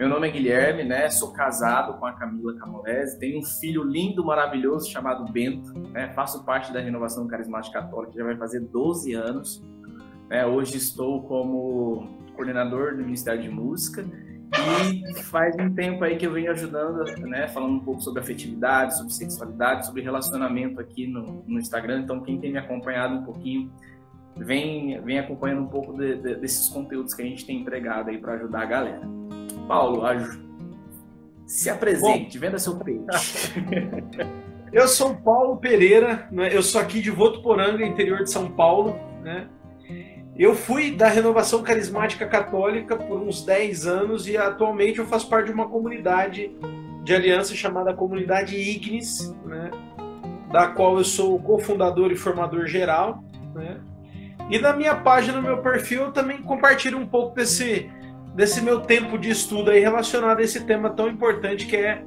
Meu nome é Guilherme, né? Sou casado com a Camila Camolese, tenho um filho lindo, maravilhoso chamado Bento, né? Faço parte da Renovação Carismática Católica, já vai fazer 12 anos. Né? Hoje estou como coordenador do Ministério de Música e faz um tempo aí que eu venho ajudando, né? Falando um pouco sobre afetividade, sobre sexualidade, sobre relacionamento aqui no, no Instagram. Então, quem tem me acompanhado um pouquinho vem, vem acompanhando um pouco de, de, desses conteúdos que a gente tem entregado aí para ajudar a galera. Paulo, se apresente, Bom, venda seu peixe. eu sou Paulo Pereira, né? eu sou aqui de Votuporanga, interior de São Paulo. Né? Eu fui da Renovação Carismática Católica por uns 10 anos e atualmente eu faço parte de uma comunidade de aliança chamada Comunidade Ignis, né? da qual eu sou cofundador e formador geral. Né? E na minha página, no meu perfil, eu também compartilho um pouco desse desse meu tempo de estudo aí relacionado a esse tema tão importante que é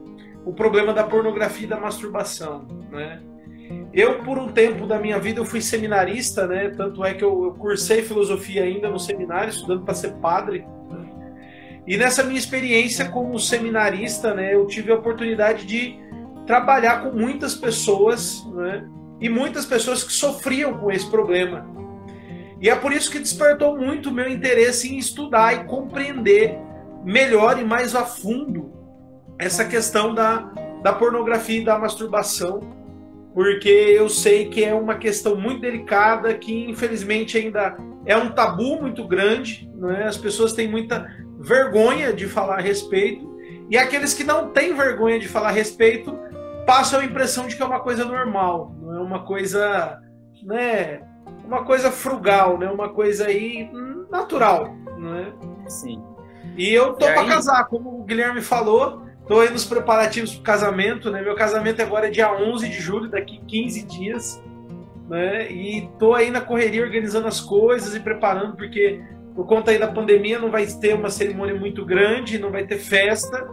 o problema da pornografia e da masturbação, né? Eu, por um tempo da minha vida, eu fui seminarista, né? Tanto é que eu, eu cursei filosofia ainda no seminário, estudando para ser padre. E nessa minha experiência como seminarista, né, eu tive a oportunidade de trabalhar com muitas pessoas, né? E muitas pessoas que sofriam com esse problema. E é por isso que despertou muito o meu interesse em estudar e compreender melhor e mais a fundo essa questão da, da pornografia e da masturbação, porque eu sei que é uma questão muito delicada que infelizmente ainda é um tabu muito grande, não é? As pessoas têm muita vergonha de falar a respeito e aqueles que não têm vergonha de falar a respeito passam a impressão de que é uma coisa normal, não é uma coisa, né, uma coisa frugal, né? Uma coisa aí natural, né? Sim. E eu tô para casar, como o Guilherme falou, tô aí nos preparativos pro casamento, né? Meu casamento agora é dia 11 de julho, daqui 15 dias, né? E tô aí na correria organizando as coisas e preparando porque por conta aí da pandemia não vai ter uma cerimônia muito grande, não vai ter festa,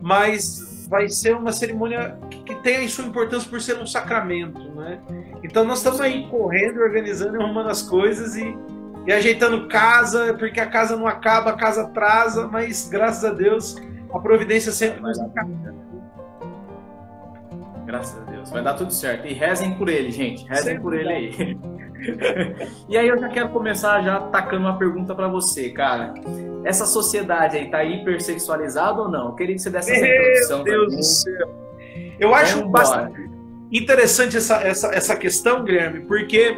mas vai ser uma cerimônia que tem a sua importância por ser um sacramento, né? Então nós estamos aí correndo, organizando, arrumando as coisas e, e ajeitando casa, porque a casa não acaba, a casa atrasa, mas graças a Deus a providência sempre nos encaminha. Graças a Deus. Vai dar tudo certo. E rezem por ele, gente. Rezem sempre por ele aí. e aí eu já quero começar já tacando uma pergunta para você, cara. Essa sociedade aí tá hipersexualizada ou não? Eu queria que você desse essa introdução. Meu Deus do céu. Eu acho bastante interessante essa, essa, essa questão, Guilherme, porque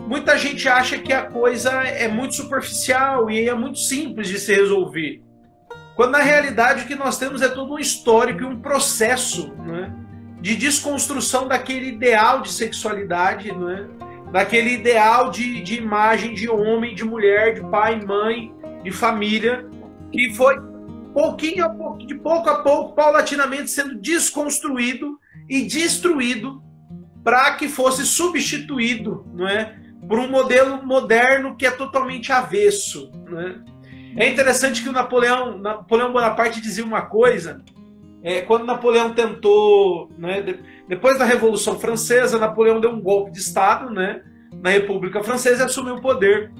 muita gente acha que a coisa é muito superficial e é muito simples de se resolver. Quando na realidade o que nós temos é todo um histórico e um processo né, de desconstrução daquele ideal de sexualidade, né, daquele ideal de, de imagem de homem, de mulher, de pai, mãe, de família, que foi pouquinho a pouco, de pouco a pouco, paulatinamente sendo desconstruído e destruído para que fosse substituído, não é, por um modelo moderno que é totalmente avesso, né? É interessante que o Napoleão, Napoleão Bonaparte dizia uma coisa, é, quando Napoleão tentou, né, depois da Revolução Francesa, Napoleão deu um golpe de Estado, né, na República Francesa e assumiu o poder.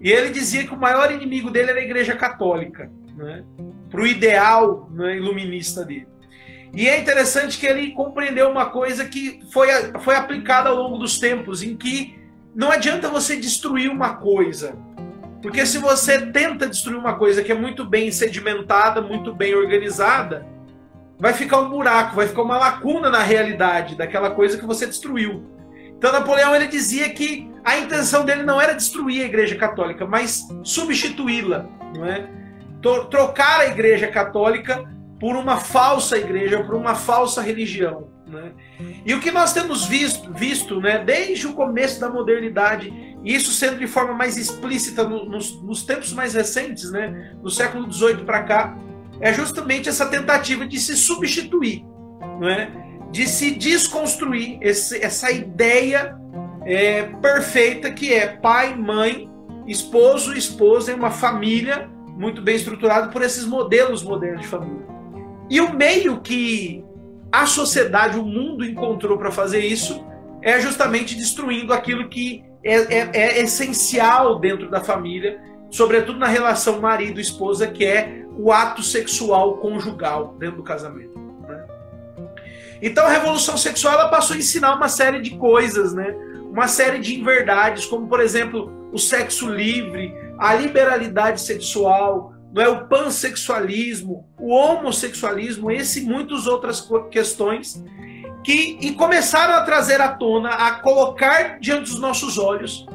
E ele dizia que o maior inimigo dele era a Igreja Católica, né, para o ideal né, iluminista dele. E é interessante que ele compreendeu uma coisa que foi, foi aplicada ao longo dos tempos, em que não adianta você destruir uma coisa. Porque se você tenta destruir uma coisa que é muito bem sedimentada, muito bem organizada, vai ficar um buraco, vai ficar uma lacuna na realidade daquela coisa que você destruiu. Então Napoleão ele dizia que a intenção dele não era destruir a Igreja Católica, mas substituí-la, não é? Trocar a Igreja Católica por uma falsa igreja, por uma falsa religião. Né? E o que nós temos visto, visto né, desde o começo da modernidade, e isso sendo de forma mais explícita no, nos, nos, tempos mais recentes, né, no século XVIII para cá, é justamente essa tentativa de se substituir, né, de se desconstruir esse, essa ideia é, perfeita que é pai, mãe, esposo, esposa e uma família muito bem estruturada por esses modelos modernos de família. E o meio que a sociedade, o mundo encontrou para fazer isso é justamente destruindo aquilo que é, é, é, essencial dentro da família, sobretudo na relação marido-esposa, que é o ato sexual conjugal dentro do casamento. Né? Então a revolução sexual ela passou a ensinar uma série de coisas, né? uma série de inverdades, como por exemplo o sexo livre, a liberalidade sexual, não é o pansexualismo, o homossexualismo, esse e muitas outras questões que e começaram a trazer à tona, a colocar diante dos nossos olhos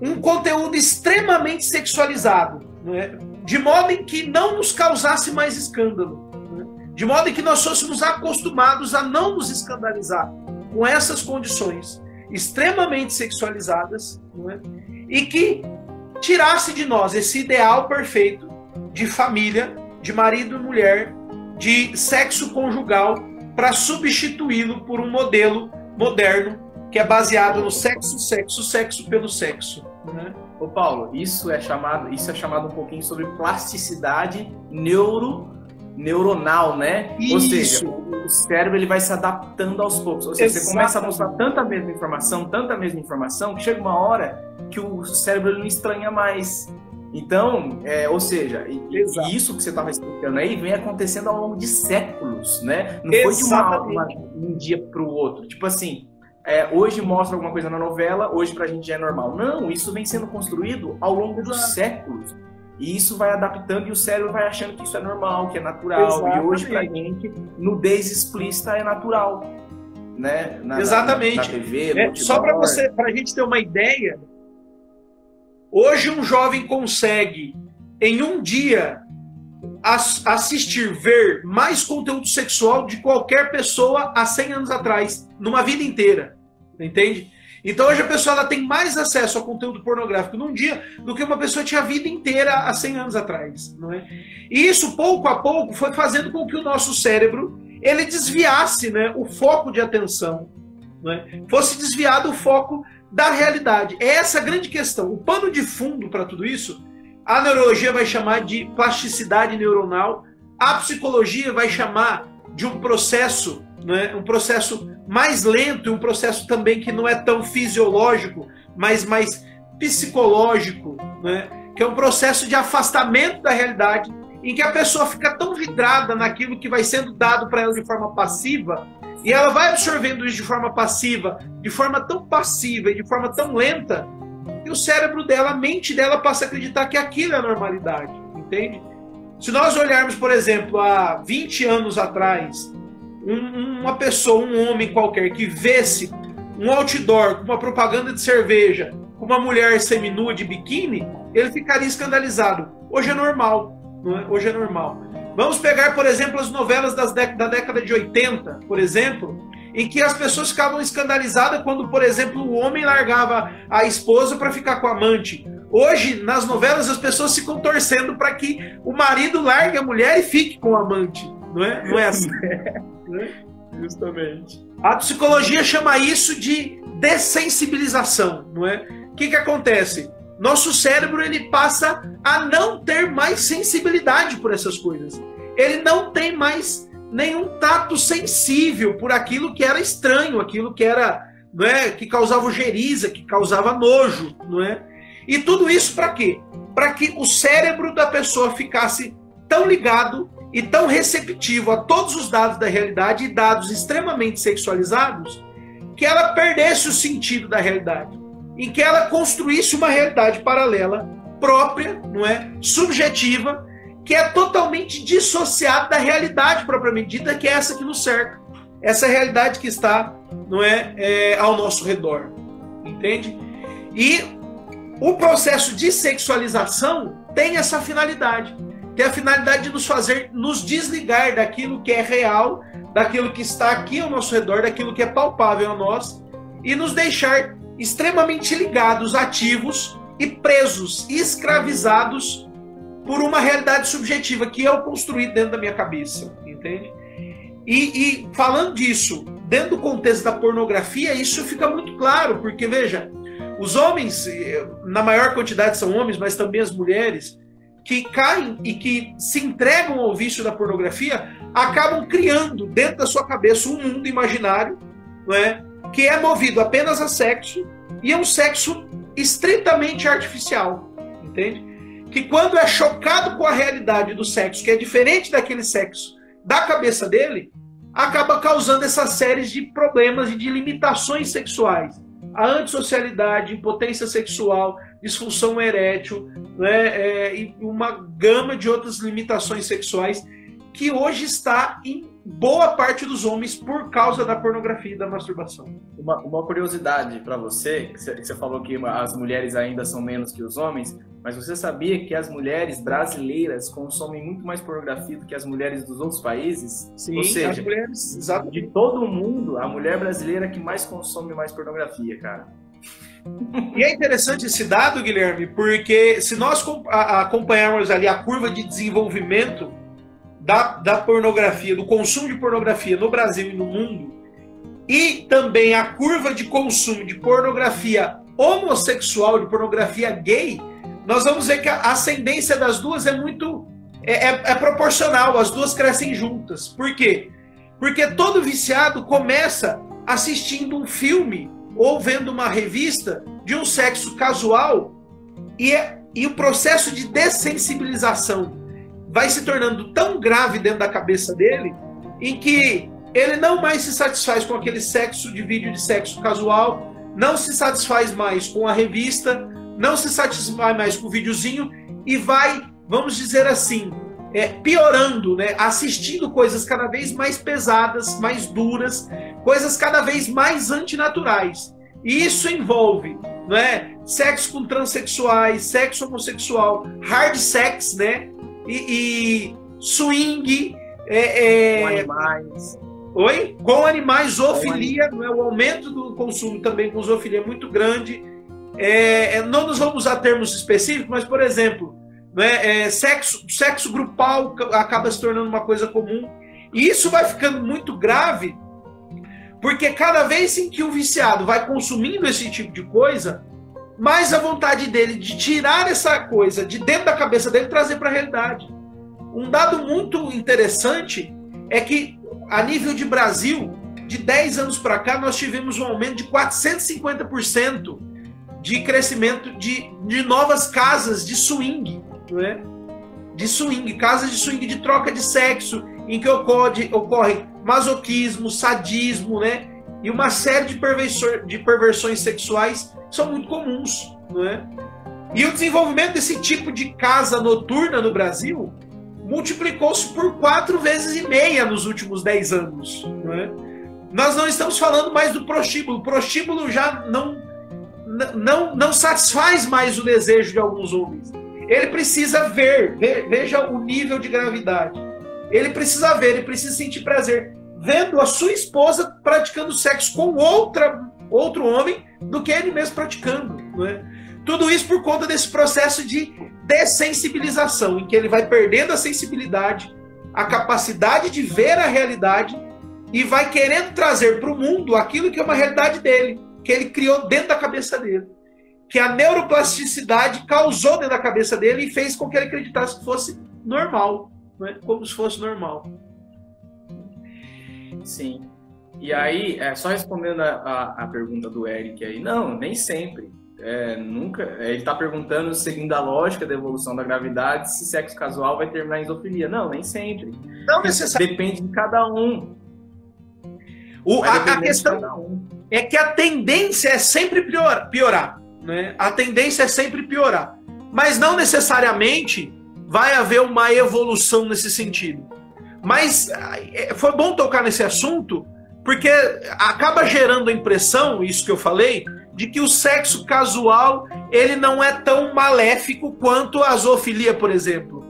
um conteúdo extremamente sexualizado, é? de modo em que não nos causasse mais escândalo, é? de modo em que nós fôssemos acostumados a não nos escandalizar com essas condições extremamente sexualizadas é? e que tirasse de nós esse ideal perfeito de família, de marido e mulher, de sexo conjugal, para substituí-lo por um modelo moderno que é baseado no sexo, sexo, sexo pelo sexo. Né? Ô Paulo, isso é chamado, isso é chamado um pouquinho sobre plasticidade neuro neuronal, né? Isso. Ou seja, o cérebro ele vai se adaptando aos poucos. Ou seja, Exatamente. você começa a mostrar tanta mesma informação, tanta mesma informação, que chega uma hora que o cérebro ele não estranha mais. Então, é, ou seja, e, e isso que você estava explicando aí vem acontecendo ao longo de séculos, né? Não foi de uma, uma, um dia para o outro. Tipo assim, é, hoje mostra alguma coisa na novela, hoje pra gente já é normal. Não, isso vem sendo construído ao longo dos séculos. E isso vai adaptando e o cérebro vai achando que isso é normal, que é natural. Exatamente. E hoje pra gente, nudez explícita é natural. Né? Na, Exatamente. Na, na TV, é, só para você, pra gente ter uma ideia, hoje um jovem consegue em um dia assistir, ver mais conteúdo sexual de qualquer pessoa há 100 anos atrás, numa vida inteira. Entende? Então hoje a pessoa ela tem mais acesso ao conteúdo pornográfico num dia do que uma pessoa tinha a vida inteira há 100 anos atrás, não é? E isso pouco a pouco foi fazendo com que o nosso cérebro ele desviasse, né, o foco de atenção, não é? Fosse desviado o foco da realidade. É essa a grande questão. O pano de fundo para tudo isso, a neurologia vai chamar de plasticidade neuronal, a psicologia vai chamar de um processo, né, um processo mais lento um processo também que não é tão fisiológico, mas mais psicológico, né? que é um processo de afastamento da realidade, em que a pessoa fica tão vidrada naquilo que vai sendo dado para ela de forma passiva, e ela vai absorvendo isso de forma passiva, de forma tão passiva e de forma tão lenta, que o cérebro dela, a mente dela passa a acreditar que aquilo é a normalidade, entende? Se nós olharmos, por exemplo, há 20 anos atrás, um, uma pessoa, um homem qualquer, que vesse um outdoor com uma propaganda de cerveja, com uma mulher seminua de biquíni, ele ficaria escandalizado. Hoje é normal, não é? Hoje é normal. Vamos pegar, por exemplo, as novelas da década de 80, por exemplo, em que as pessoas ficavam escandalizadas quando, por exemplo, o homem largava a esposa para ficar com a amante. Hoje, nas novelas, as pessoas ficam torcendo para que o marido largue a mulher e fique com o amante. Não é, não é assim. Né? Justamente. A psicologia chama isso de dessensibilização, não é? O que, que acontece? Nosso cérebro ele passa a não ter mais sensibilidade por essas coisas. Ele não tem mais nenhum tato sensível por aquilo que era estranho, aquilo que era, não é, que causava ojeriza, que causava nojo, não é? E tudo isso para quê? Para que o cérebro da pessoa ficasse tão ligado e tão receptivo a todos os dados da realidade e dados extremamente sexualizados que ela perdesse o sentido da realidade e que ela construísse uma realidade paralela própria, não é, subjetiva, que é totalmente dissociada da realidade propriamente dita, que é essa que nos cerca, essa realidade que está, não é, é ao nosso redor, entende? E o processo de sexualização tem essa finalidade tem a finalidade de nos fazer nos desligar daquilo que é real, daquilo que está aqui ao nosso redor, daquilo que é palpável a nós, e nos deixar extremamente ligados, ativos e presos, escravizados por uma realidade subjetiva que eu construí dentro da minha cabeça, entende? E, e falando disso, dentro do contexto da pornografia, isso fica muito claro, porque veja, os homens, eh, na maior quantidade são homens, mas também as mulheres, que caem e que se entregam ao vício da pornografia acabam criando dentro da sua cabeça um mundo imaginário não é? que é movido apenas a sexo e é um sexo estritamente artificial, entende? Que quando é chocado com a realidade do sexo, que é diferente daquele sexo da cabeça dele, acaba causando essas séries de problemas e de limitações sexuais. A antissocialidade, impotência sexual, disfunção erétil, né, é, e uma gama de outras limitações sexuais que hoje está em boa parte dos homens por causa da pornografia e da masturbação. Uma, uma curiosidade para você, que você falou que as mulheres ainda são menos que os homens, mas você sabia que as mulheres brasileiras consomem muito mais pornografia do que as mulheres dos outros países? Sim, Ou seja, mulheres, de todo o mundo, a mulher brasileira é que mais consome mais pornografia, cara. E é interessante esse dado, Guilherme, porque se nós acompanharmos ali a curva de desenvolvimento da, da pornografia, do consumo de pornografia no Brasil e no mundo, e também a curva de consumo de pornografia homossexual, de pornografia gay, nós vamos ver que a ascendência das duas é muito. É, é, é proporcional, as duas crescem juntas. Por quê? Porque todo viciado começa assistindo um filme ou vendo uma revista de um sexo casual e, é, e o processo de dessensibilização vai se tornando tão grave dentro da cabeça dele em que ele não mais se satisfaz com aquele sexo de vídeo de sexo casual, não se satisfaz mais com a revista, não se satisfaz mais com o videozinho e vai, vamos dizer assim, é, piorando, né? assistindo coisas cada vez mais pesadas, mais duras, coisas cada vez mais antinaturais. E isso envolve não é, sexo com transexuais, sexo homossexual, hard sex, né? E, e swing. É, é... Com animais. Oi? Com animais, zoofilia, não é? o aumento do consumo também com zoofilia é muito grande. É, é, não nos vamos usar termos específicos, mas, por exemplo, né, é, sexo, sexo grupal acaba se tornando uma coisa comum. E isso vai ficando muito grave, porque cada vez em que o viciado vai consumindo esse tipo de coisa, mais a vontade dele de tirar essa coisa de dentro da cabeça dele trazer para a realidade. Um dado muito interessante é que, a nível de Brasil, de 10 anos para cá, nós tivemos um aumento de 450% de crescimento de, de novas casas de swing, não é? de swing, casas de swing de troca de sexo, em que ocorre, ocorre masoquismo, sadismo, né? E uma série de, de perversões sexuais são muito comuns, não é? E o desenvolvimento desse tipo de casa noturna no Brasil multiplicou-se por quatro vezes e meia nos últimos dez anos, não é? Nós não estamos falando mais do prostíbulo. O prostíbulo já não não, não satisfaz mais o desejo de alguns homens. Ele precisa ver, veja o nível de gravidade. Ele precisa ver, ele precisa sentir prazer vendo a sua esposa praticando sexo com outra, outro homem do que ele mesmo praticando. Não é? Tudo isso por conta desse processo de dessensibilização, em que ele vai perdendo a sensibilidade, a capacidade de ver a realidade e vai querendo trazer para o mundo aquilo que é uma realidade dele que ele criou dentro da cabeça dele. Que a neuroplasticidade causou dentro da cabeça dele e fez com que ele acreditasse que fosse normal, né? como se fosse normal. Sim. E aí, é, só respondendo a, a, a, pergunta do Eric aí, não, nem sempre. É, nunca. Ele está perguntando, seguindo a lógica da evolução da gravidade, se sexo casual vai terminar em isofilia. Não, nem sempre. Não necessariamente. Depende de cada um. O, a, a, questão um. É que a tendência é sempre piorar, piorar né? A tendência é sempre piorar. Mas não necessariamente vai haver uma evolução nesse sentido. Mas é, foi bom tocar nesse assunto, porque acaba gerando a impressão, isso que eu falei, de que o sexo casual ele não é tão maléfico quanto a zoofilia, por exemplo.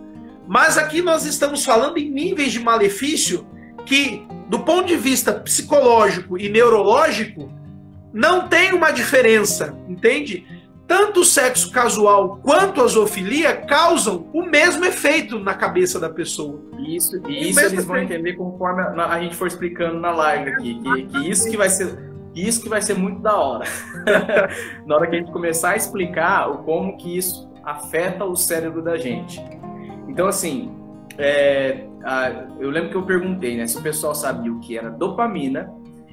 Mas aqui nós estamos falando em níveis de malefício que do ponto de vista psicológico e neurológico, não tem uma diferença, entende? Tanto o sexo casual quanto a zoofilia causam o mesmo efeito na cabeça da pessoa. Isso, e isso eles efeito. vão entender conforme a, gente for explicando na live aqui, que, que isso que vai ser isso que vai ser muito da hora. na hora que a gente começar a explicar o como que isso afeta o cérebro da gente. Então, assim, é, a, eu lembro que eu perguntei, né, se o pessoal sabia o que era dopamina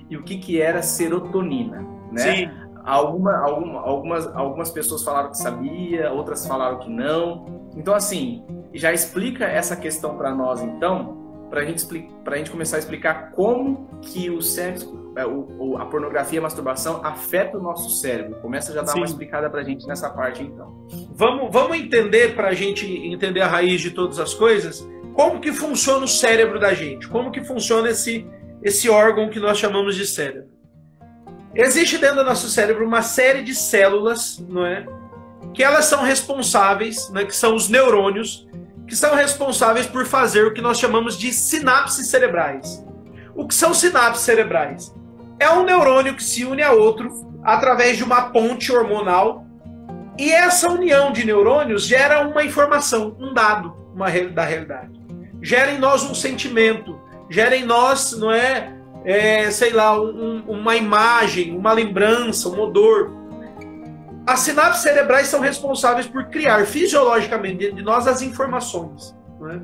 e o que, que era serotonina, né? Sim. Alguma, alguma, algumas, algumas pessoas falaram que sabia, outras falaram que não. Então, assim, já explica essa questão para nós, então, para gente, a gente começar a explicar como que o sexo, é, o, a pornografia e a masturbação afeta o nosso cérebro. Começa já a dar Sim. uma explicada para a gente nessa parte, então. Vamos, vamos entender, para a gente entender a raiz de todas as coisas, como que funciona o cérebro da gente, como que funciona esse, esse órgão que nós chamamos de cérebro. Existe dentro do nosso cérebro uma série de células, não é? Que elas são responsáveis, né, que são os neurônios, que são responsáveis por fazer o que nós chamamos de sinapses cerebrais. O que são sinapses cerebrais? É um neurônio que se une a outro através de uma ponte hormonal e essa união de neurônios gera uma informação, um dado uma, da realidade. Gera em nós um sentimento, gera em nós, não é, é sei lá, um, uma imagem, uma lembrança, um odor. As sinapses cerebrais são responsáveis por criar fisiologicamente dentro de nós as informações. É?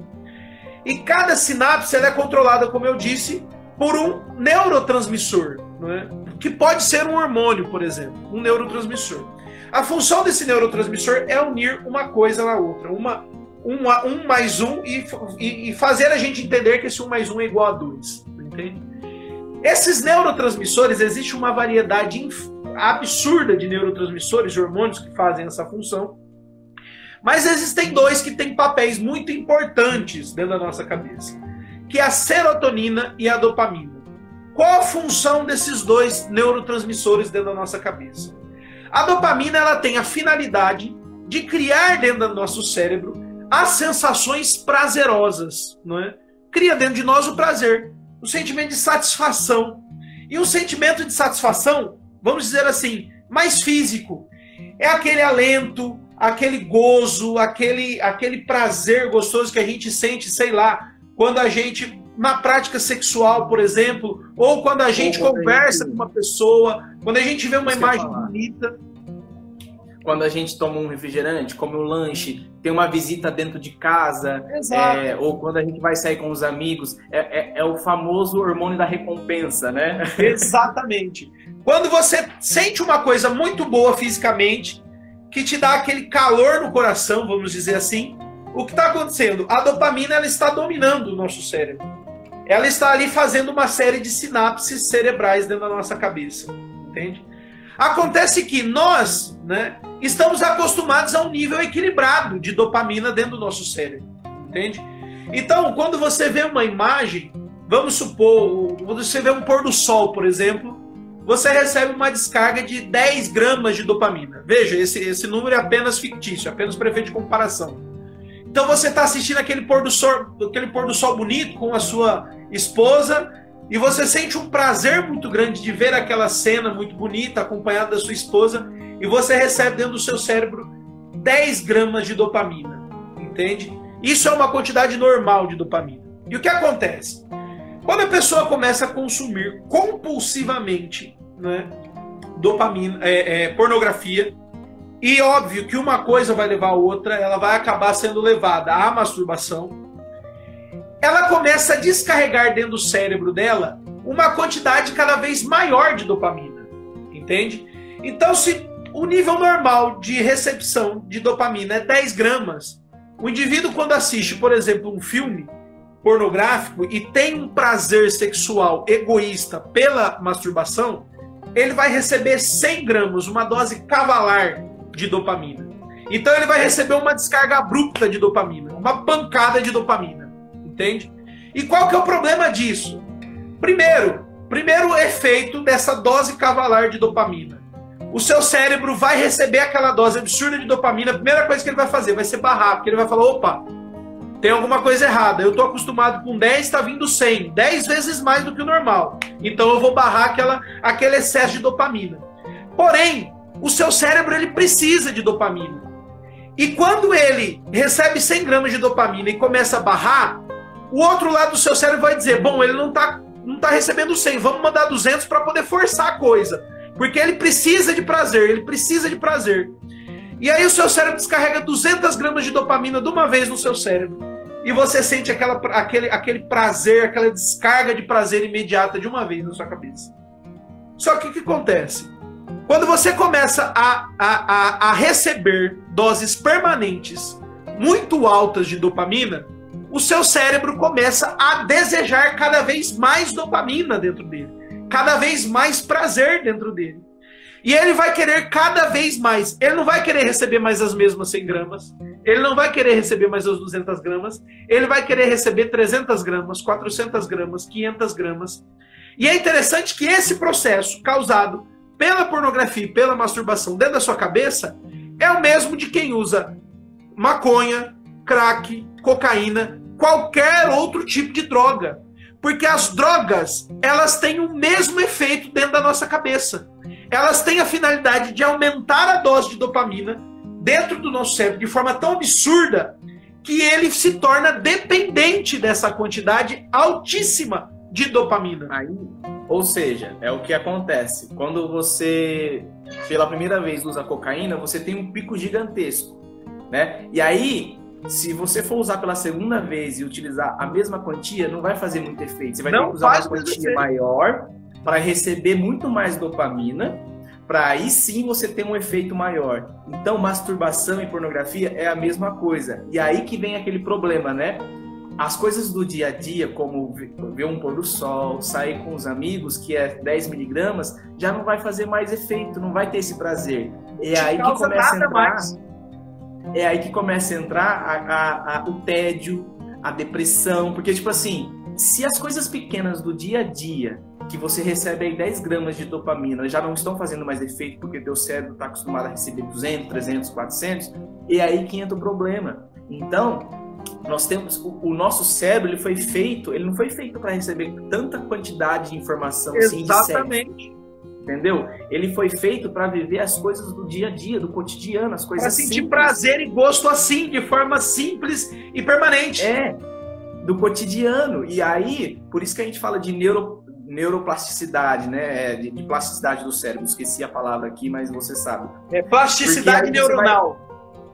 E cada sinapse é controlada, como eu disse, por um neurotransmissor, é? que pode ser um hormônio, por exemplo, um neurotransmissor. A função desse neurotransmissor é unir uma coisa na outra, uma, uma um mais um e, e, e, fazer a gente entender que esse um mais um é igual a dois. Entende? Esses neurotransmissores, existe uma variedade absurda de neurotransmissores, hormônios que fazem essa função. Mas existem dois que têm papéis muito importantes dentro da nossa cabeça, que é a serotonina e a dopamina. Qual a função desses dois neurotransmissores dentro da nossa cabeça? A dopamina ela tem a finalidade de criar dentro do nosso cérebro as sensações prazerosas, não é? Cria dentro de nós o prazer, o sentimento de satisfação. E o sentimento de satisfação vamos dizer assim, mais físico. É aquele alento, aquele gozo, aquele, aquele prazer gostoso que a gente sente, sei lá, quando a gente, na prática sexual, por exemplo, ou quando a gente conversa com uma pessoa, quando a gente vê uma imagem bonita. Quando a gente toma um refrigerante, come um lanche, tem uma visita dentro de casa, é, ou quando a gente vai sair com os amigos, é, é, é o famoso hormônio da recompensa, né? Exatamente. Quando você sente uma coisa muito boa fisicamente, que te dá aquele calor no coração, vamos dizer assim, o que está acontecendo? A dopamina ela está dominando o nosso cérebro. Ela está ali fazendo uma série de sinapses cerebrais dentro da nossa cabeça, entende? Acontece que nós, né, estamos acostumados a um nível equilibrado de dopamina dentro do nosso cérebro, entende? Então, quando você vê uma imagem, vamos supor, quando você vê um pôr do sol, por exemplo, você recebe uma descarga de 10 gramas de dopamina. Veja, esse, esse número é apenas fictício, apenas para efeito de comparação. Então você está assistindo aquele pôr, do sol, aquele pôr do sol bonito com a sua esposa e você sente um prazer muito grande de ver aquela cena muito bonita, acompanhada da sua esposa, e você recebe dentro do seu cérebro 10 gramas de dopamina. Entende? Isso é uma quantidade normal de dopamina. E o que acontece? Quando a pessoa começa a consumir compulsivamente né, dopamina, é, é, pornografia, e óbvio que uma coisa vai levar a outra, ela vai acabar sendo levada à masturbação. Ela começa a descarregar dentro do cérebro dela uma quantidade cada vez maior de dopamina, entende? Então, se o nível normal de recepção de dopamina é 10 gramas, o indivíduo, quando assiste, por exemplo, um filme, pornográfico e tem um prazer sexual egoísta pela masturbação, ele vai receber 100 gramas, uma dose cavalar de dopamina. Então ele vai receber uma descarga abrupta de dopamina, uma pancada de dopamina, entende? E qual que é o problema disso? Primeiro, primeiro efeito dessa dose cavalar de dopamina. O seu cérebro vai receber aquela dose absurda de dopamina, a primeira coisa que ele vai fazer vai ser barrar, porque ele vai falar, opa, tem alguma coisa errada. Eu estou acostumado com 10, está vindo 100. 10 vezes mais do que o normal. Então eu vou barrar aquela, aquele excesso de dopamina. Porém, o seu cérebro ele precisa de dopamina. E quando ele recebe 100 gramas de dopamina e começa a barrar, o outro lado do seu cérebro vai dizer: bom, ele não está não tá recebendo 100, vamos mandar 200 para poder forçar a coisa. Porque ele precisa de prazer, ele precisa de prazer. E aí o seu cérebro descarrega 200 gramas de dopamina de uma vez no seu cérebro e você sente aquela, aquele, aquele prazer, aquela descarga de prazer imediata de uma vez na sua cabeça. Só que o que acontece? Quando você começa a, a, a, a receber doses permanentes muito altas de dopamina, o seu cérebro começa a desejar cada vez mais dopamina dentro dele, cada vez mais prazer dentro dele. E ele vai querer cada vez mais. Ele não vai querer receber mais as mesmas 100 gramas. Ele não vai querer receber mais as 200 gramas. Ele vai querer receber 300 gramas, 400 gramas, 500 gramas. E é interessante que esse processo causado pela pornografia e pela masturbação dentro da sua cabeça é o mesmo de quem usa maconha, crack, cocaína, qualquer outro tipo de droga. Porque as drogas, elas têm o mesmo efeito dentro da nossa cabeça. Elas têm a finalidade de aumentar a dose de dopamina dentro do nosso cérebro de forma tão absurda que ele se torna dependente dessa quantidade altíssima de dopamina. Aí, ou seja, é o que acontece. Quando você, pela primeira vez, usa cocaína, você tem um pico gigantesco. Né? E aí, se você for usar pela segunda vez e utilizar a mesma quantia, não vai fazer muito efeito. Você vai não ter que usar uma quantia maior para receber muito mais dopamina, para aí sim você ter um efeito maior. Então, masturbação e pornografia é a mesma coisa. E aí que vem aquele problema, né? As coisas do dia a dia, como ver um pôr do sol, sair com os amigos, que é 10 miligramas, já não vai fazer mais efeito, não vai ter esse prazer. É aí que começa a entrar. Mais é aí que começa a entrar a, a, a, o tédio, a depressão, porque, tipo assim, se as coisas pequenas do dia a dia, que você recebe aí 10 gramas de dopamina, já não estão fazendo mais efeito porque teu cérebro está acostumado a receber 200, 300, 400, é aí que entra o problema. Então, nós temos o, o nosso cérebro, ele foi feito, ele não foi feito para receber tanta quantidade de informação Exatamente. assim de Entendeu? Ele foi feito para viver as coisas do dia a dia, do cotidiano, as coisas Para sentir simples. prazer e gosto assim, de forma simples e permanente. É, do cotidiano. E aí, por isso que a gente fala de neuro, neuroplasticidade, né? É, de, de, plasticidade do cérebro. Esqueci a palavra aqui, mas você sabe. É plasticidade neuronal.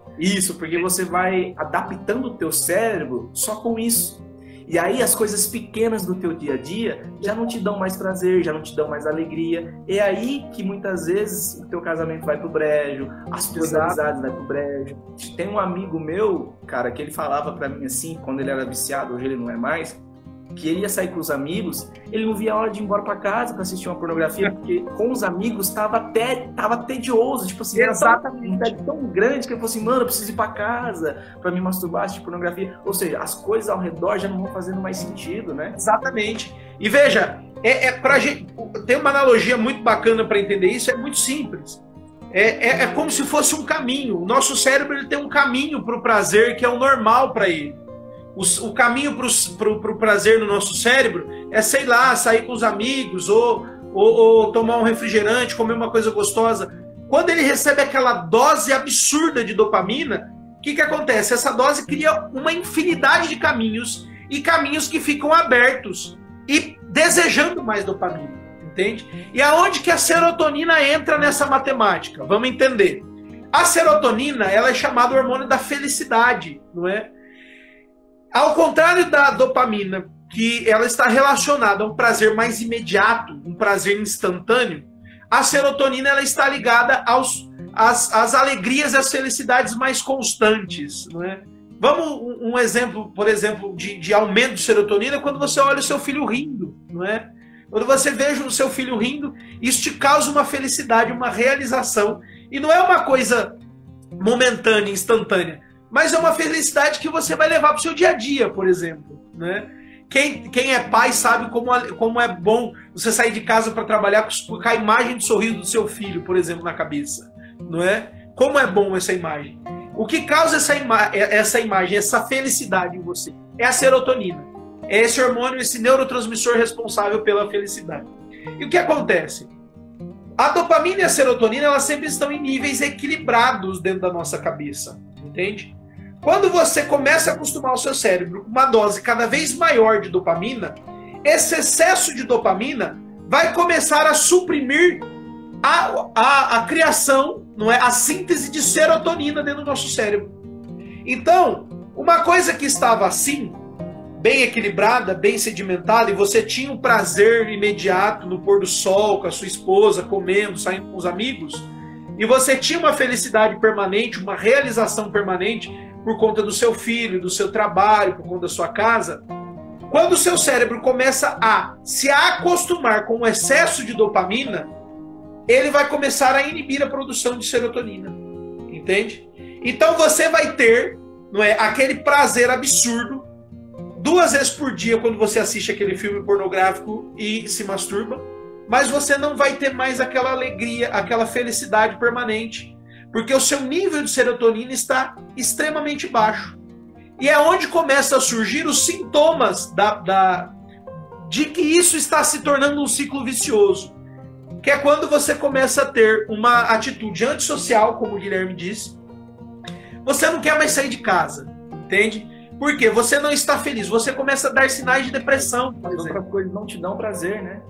Vai... Isso, porque você vai adaptando o teu cérebro só com isso. E aí as coisas pequenas do teu dia a dia já não te dão mais prazer, já não te dão mais alegria. É aí que muitas vezes o teu casamento vai pro brejo, as tuas amizades vai pro brejo. Tem um amigo meu, cara, que ele falava para mim assim, quando ele era viciado, hoje ele não é mais, que ele ia sair com os amigos, ele não via a hora de ir embora para casa para assistir uma pornografia, porque com os amigos tava até tava tedioso, tipo assim, Exatamente. era tão, tão grande que ele falou assim, mano, eu preciso ir para casa para me masturbar, assistir pornografia. Ou seja, as coisas ao redor já não vão fazendo mais sentido, né? Exatamente. E veja, é, é pra gente, tem uma analogia muito bacana para entender isso, é muito simples. É, é, é, como se fosse um caminho. O nosso cérebro ele tem um caminho para o prazer que é o normal para ele o, o caminho para o prazer no nosso cérebro é, sei lá, sair com os amigos ou, ou, ou tomar um refrigerante, comer uma coisa gostosa. Quando ele recebe aquela dose absurda de dopamina, o que, que acontece? Essa dose cria uma infinidade de caminhos e caminhos que ficam abertos e desejando mais dopamina, entende? E aonde que a serotonina entra nessa matemática? Vamos entender. A serotonina, ela é chamada hormônio da felicidade, não é? Ao contrário da dopamina, que ela está relacionada a um prazer mais imediato, um prazer instantâneo, a serotonina ela está ligada aos, às, às alegrias e às felicidades mais constantes. Não é? Vamos um, um exemplo, por exemplo, de, de aumento de serotonina quando você olha o seu filho rindo, não é? Quando você veja o seu filho rindo, isso te causa uma felicidade, uma realização. E não é uma coisa momentânea, instantânea mas é uma felicidade que você vai levar para o seu dia a dia, por exemplo. Né? Quem, quem é pai sabe como, como é bom você sair de casa para trabalhar com a imagem de sorriso do seu filho, por exemplo, na cabeça. Não é? Como é bom essa imagem. O que causa essa, ima essa imagem, essa felicidade em você? É a serotonina. É esse hormônio, esse neurotransmissor responsável pela felicidade. E o que acontece? A dopamina e a serotonina, elas sempre estão em níveis equilibrados dentro da nossa cabeça, entende? Quando você começa a acostumar o seu cérebro com uma dose cada vez maior de dopamina, esse excesso de dopamina vai começar a suprimir a, a, a criação, não é, a síntese de serotonina dentro do nosso cérebro. Então, uma coisa que estava assim, bem equilibrada, bem sedimentada, e você tinha um prazer imediato no pôr do sol com a sua esposa, comendo, saindo com os amigos, e você tinha uma felicidade permanente, uma realização permanente, por conta do seu filho, do seu trabalho, por conta da sua casa. Quando o seu cérebro começa a se acostumar com o excesso de dopamina, ele vai começar a inibir a produção de serotonina. Entende? Então você vai ter, não é, aquele prazer absurdo duas vezes por dia quando você assiste aquele filme pornográfico e se masturba, mas você não vai ter mais aquela alegria, aquela felicidade permanente, porque o seu nível de serotonina está extremamente baixo. E é onde começa a surgir os sintomas da, da, de que isso está se tornando um ciclo vicioso. Que é quando você começa a ter uma atitude antissocial, como o Guilherme disse. Você não quer mais sair de casa, entende? Porque você não está feliz, você começa a dar sinais de depressão. As outras coisas não te dão prazer, né?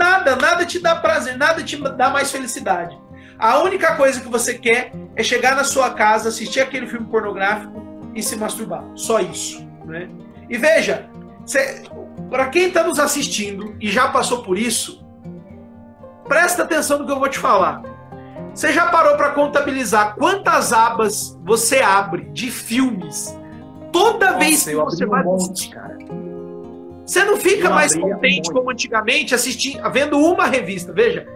Nada, nada te dá prazer, nada te dá mais felicidade. A única coisa que você quer é chegar na sua casa, assistir aquele filme pornográfico e se masturbar. Só isso. Né? E veja, para quem está nos assistindo e já passou por isso, presta atenção no que eu vou te falar. Você já parou para contabilizar quantas abas você abre de filmes toda Nossa, vez que você vai um monte, cara. Você não fica eu mais contente como antigamente assistindo, vendo uma revista. Veja,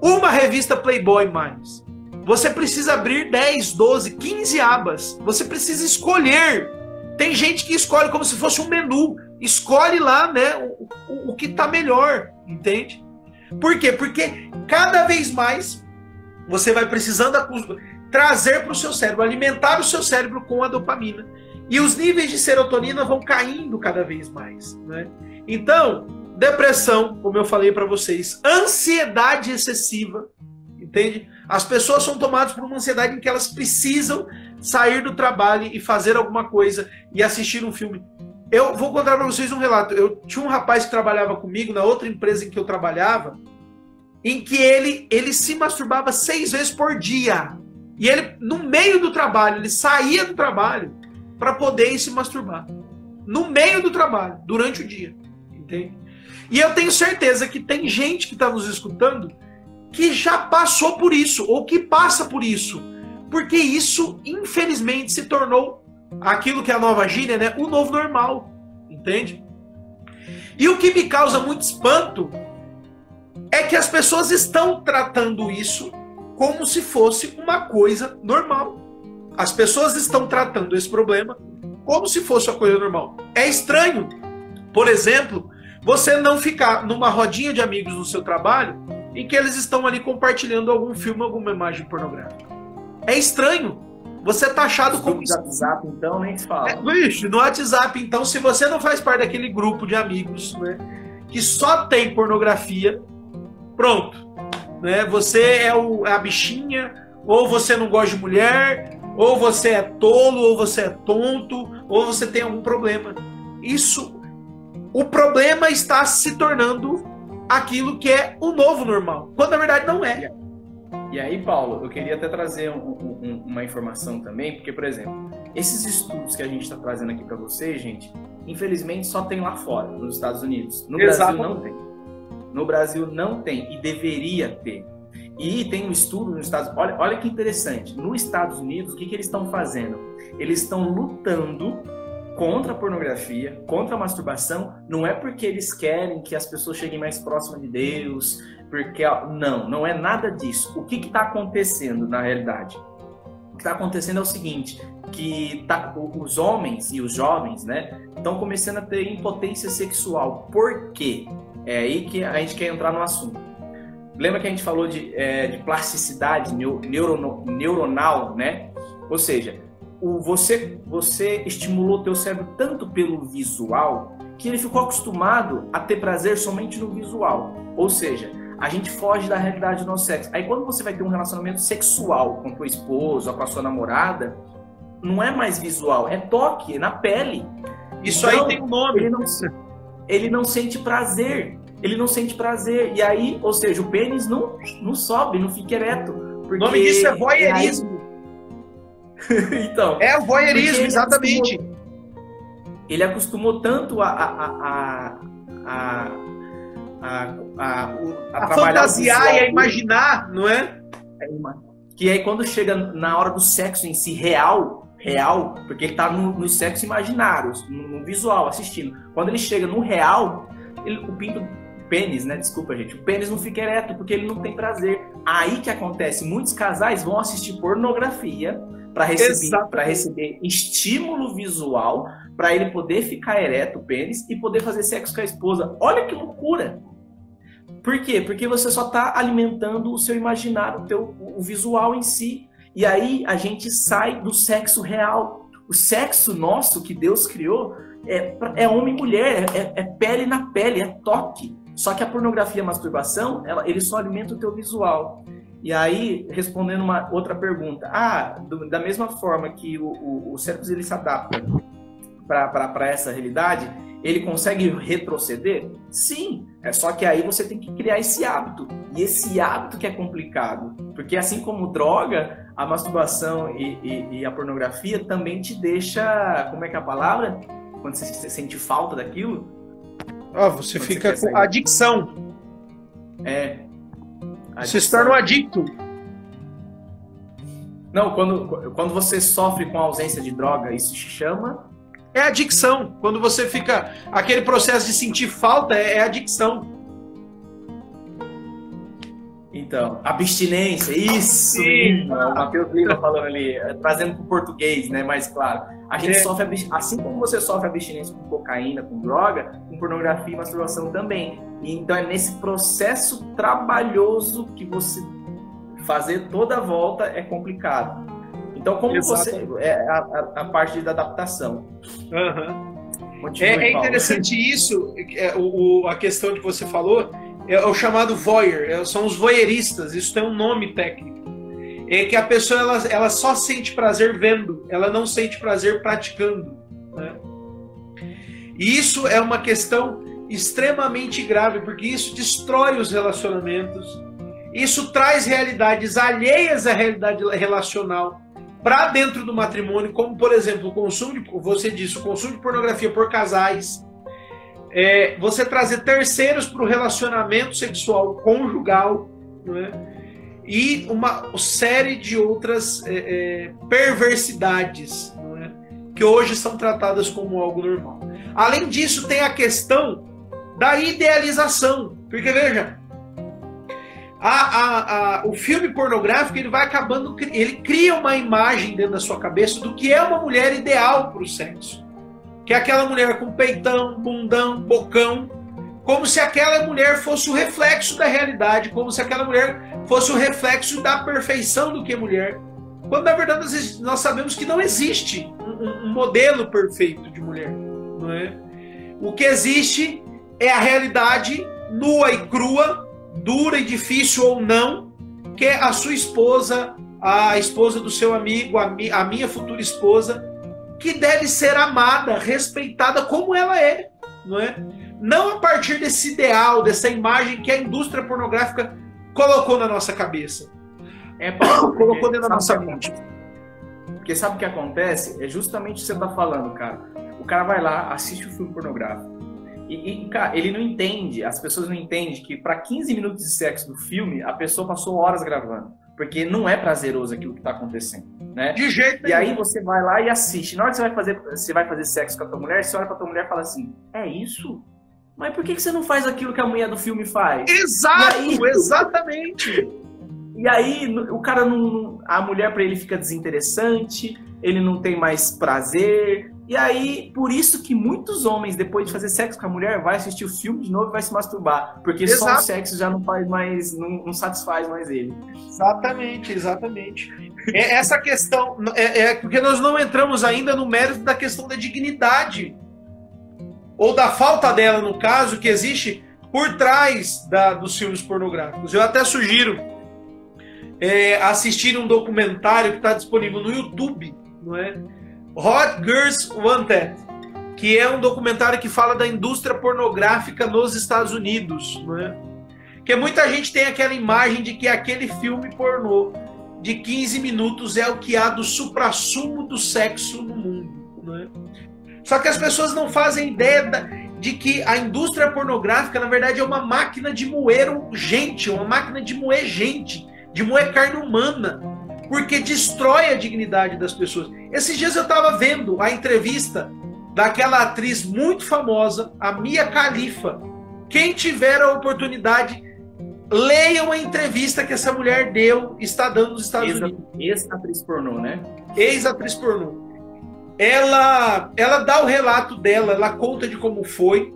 uma revista Playboy mais. Você precisa abrir 10, 12, 15 abas. Você precisa escolher. Tem gente que escolhe como se fosse um menu. Escolhe lá, né, o, o, o que está melhor, entende? Por quê? Porque cada vez mais você vai precisando trazer para o seu cérebro, alimentar o seu cérebro com a dopamina. E os níveis de serotonina vão caindo cada vez mais. Né? Então, depressão, como eu falei para vocês, ansiedade excessiva, entende? As pessoas são tomadas por uma ansiedade em que elas precisam sair do trabalho e fazer alguma coisa e assistir um filme. Eu vou contar para vocês um relato. Eu tinha um rapaz que trabalhava comigo na outra empresa em que eu trabalhava, em que ele ele se masturbava seis vezes por dia. E ele, no meio do trabalho, ele saía do trabalho para poder se masturbar. No meio do trabalho, durante o dia. Entende? E eu tenho certeza que tem gente que está nos escutando que já passou por isso, ou que passa por isso. Porque isso, infelizmente, se tornou aquilo que é a nova gíria, né? O novo normal. Entende? E o que me causa muito espanto é que as pessoas estão tratando isso como se fosse uma coisa normal. As pessoas estão tratando esse problema como se fosse uma coisa normal. É estranho, por exemplo, você não ficar numa rodinha de amigos no seu trabalho em que eles estão ali compartilhando algum filme, alguma imagem pornográfica. É estranho. Você tá achado como. No WhatsApp, então, nem se fala. É, bicho, no WhatsApp, então, se você não faz parte daquele grupo de amigos, né, que só tem pornografia, pronto. Né, você é, o, é a bichinha, ou você não gosta de mulher, ou você é tolo, ou você é tonto, ou você tem algum problema. Isso, o problema está se tornando aquilo que é o novo normal, quando na verdade não é. E aí, Paulo, eu queria até trazer um, um, uma informação também, porque, por exemplo, esses estudos que a gente está trazendo aqui para vocês, gente, infelizmente só tem lá fora, nos Estados Unidos. No Exatamente. Brasil não tem. No Brasil não tem e deveria ter. E tem um estudo nos Estados olha, olha que interessante. Nos Estados Unidos, o que, que eles estão fazendo? Eles estão lutando contra a pornografia, contra a masturbação, não é porque eles querem que as pessoas cheguem mais próximas de Deus, porque não, não é nada disso. O que está acontecendo na realidade? O que está acontecendo é o seguinte, que tá, os homens e os jovens, né, estão começando a ter impotência sexual. Por quê? É aí que a gente quer entrar no assunto. Lembra que a gente falou de, é, de plasticidade neurono, neuronal, né? Ou seja, o, você, você estimulou o teu cérebro tanto pelo visual que ele ficou acostumado a ter prazer somente no visual. Ou seja, a gente foge da realidade do nosso sexo. Aí quando você vai ter um relacionamento sexual com tua esposa ou com a sua namorada, não é mais visual, é toque, é na pele. Isso então, aí tem um nome. Ele não, ele não sente prazer ele não sente prazer. E aí, ou seja, o pênis não, não sobe, não fica ereto. O nome disso é voyeurismo. Então. É o voyeurismo, exatamente. Acostumou, ele acostumou tanto a, a, a, a a, a, a, a fantasiar e a imaginar, não é? é? Que aí quando chega na hora do sexo em si real, real, porque ele está no, no sexo imaginário, no, no, visual, assistindo. Quando ele chega no real, ele, o pinto, pênis, né? Desculpa, gente. O pênis não fica ereto porque ele não tem prazer. Aí que acontece, muitos casais vão assistir pornografia para receber, receber estímulo visual, para ele poder ficar ereto, o pênis, e poder fazer sexo com a esposa. Olha que loucura! Por quê? Porque você só está alimentando o seu imaginário, o, teu, o visual em si. E aí a gente sai do sexo real. O sexo nosso que Deus criou é, é homem e mulher, é, é, pele na pele, é toque. Só que a pornografia e a masturbação, ela, ele só alimenta o teu visual. E aí, respondendo uma outra pergunta, ah, do, da mesma forma que o, o, o cérebro ele se adapta para essa realidade, ele consegue retroceder? Sim, é só que aí você tem que criar esse hábito. E esse hábito que é complicado. Porque assim como droga, a masturbação e, e, e a pornografia também te deixa. Como é que é a palavra? Quando você sente falta daquilo? Ah, você Quando fica você com adicção. É. Adicção. Você se torna um adicto. Não, quando, quando você sofre com a ausência de droga, isso se chama é adicção. Quando você fica. Aquele processo de sentir falta é, é adicção. Então, abstinência, isso! Sim. O Matheus Lima falando ali, trazendo para o português, né? Mais claro. A gente é. sofre, assim como você sofre abstinência com cocaína, com droga, com pornografia e masturbação também. Então é nesse processo trabalhoso que você fazer toda a volta é complicado. Então, como Exatamente. você. É a, a, parte da adaptação. Uhum. é, é interessante isso, é, o, a questão que você falou, é o chamado voyeur, é, são os voyeuristas, isso tem um nome técnico. É que a pessoa ela, ela só sente prazer vendo, ela não sente prazer praticando. Né? E isso é uma questão extremamente grave, porque isso destrói os relacionamentos, isso traz realidades alheias à realidade relacional para dentro do matrimônio, como por exemplo o consumo de, você disse, o consumo de pornografia por casais, é, você trazer terceiros para o relacionamento sexual conjugal, é? e uma série de outras é, é, perversidades é? que hoje são tratadas como algo normal. Além disso, tem a questão da idealização, porque veja, a, a, a, o filme pornográfico ele vai acabando, ele cria uma imagem dentro da sua cabeça do que é uma mulher ideal para o sexo. Que é aquela mulher com peitão, bundão, bocão, como se aquela mulher fosse o reflexo da realidade, como se aquela mulher fosse o reflexo da perfeição do que é mulher. Quando na verdade nós sabemos que não existe um, modelo perfeito de mulher. Não é? O que existe é a realidade nua e crua dura e difícil ou não, que a sua esposa, a esposa do seu amigo, a, mi, a minha futura esposa, que deve ser amada, respeitada como ela é, não é? Não a partir desse ideal, dessa imagem que a indústria pornográfica colocou na nossa cabeça. É, Paulo, colocou dentro da nossa mente. Porque sabe o que acontece? É justamente o que você está falando, cara. O cara vai lá, assiste o filme pornográfico e, e, cara, ele não entende, as pessoas não entendem que para 15 minutos de sexo do filme, a pessoa passou horas gravando. Porque não é prazeroso aquilo que está acontecendo, né? De jeito E aí você vai lá e assiste. Na hora que você vai fazer, você vai fazer sexo com a tua mulher, você olha pra tua mulher e fala assim: é isso? Mas por que, que você não faz aquilo que a mulher do filme faz? Exato, aí, exatamente. E aí o cara não. A mulher para ele fica desinteressante, ele não tem mais prazer, e aí, por isso que muitos homens, depois de fazer sexo com a mulher, vai assistir o filme de novo e vai se masturbar. Porque Exato. só o sexo já não faz mais, não, não satisfaz mais ele. Exatamente, exatamente. É essa questão, é, é, porque nós não entramos ainda no mérito da questão da dignidade. Ou da falta dela, no caso, que existe por trás da, dos filmes pornográficos. Eu até sugiro é, assistir um documentário que está disponível no YouTube, não é? Hot Girls Wanted, que é um documentário que fala da indústria pornográfica nos Estados Unidos, né? Que muita gente tem aquela imagem de que aquele filme pornô de 15 minutos é o que há do suprassumo do sexo no mundo, né? Só que as pessoas não fazem ideia de que a indústria pornográfica, na verdade, é uma máquina de moer gente, uma máquina de moer gente, de moer carne humana, porque destrói a dignidade das pessoas. Esses dias eu estava vendo a entrevista daquela atriz muito famosa, a Mia Khalifa. Quem tiver a oportunidade, leiam a entrevista que essa mulher deu, está dando nos Estados Ex Unidos. Ex-atriz pornô, né? Ex-atriz pornô. Ela, ela dá o relato dela, ela conta de como foi.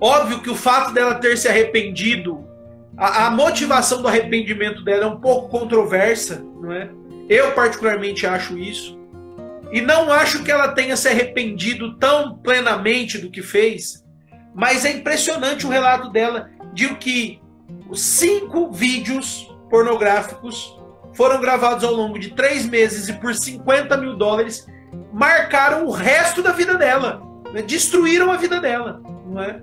Óbvio que o fato dela ter se arrependido, a, a motivação do arrependimento dela é um pouco controversa, não é? Eu particularmente acho isso. E não acho que ela tenha se arrependido tão plenamente do que fez, mas é impressionante o relato dela de que cinco vídeos pornográficos foram gravados ao longo de três meses e por 50 mil dólares marcaram o resto da vida dela, né? destruíram a vida dela, não é?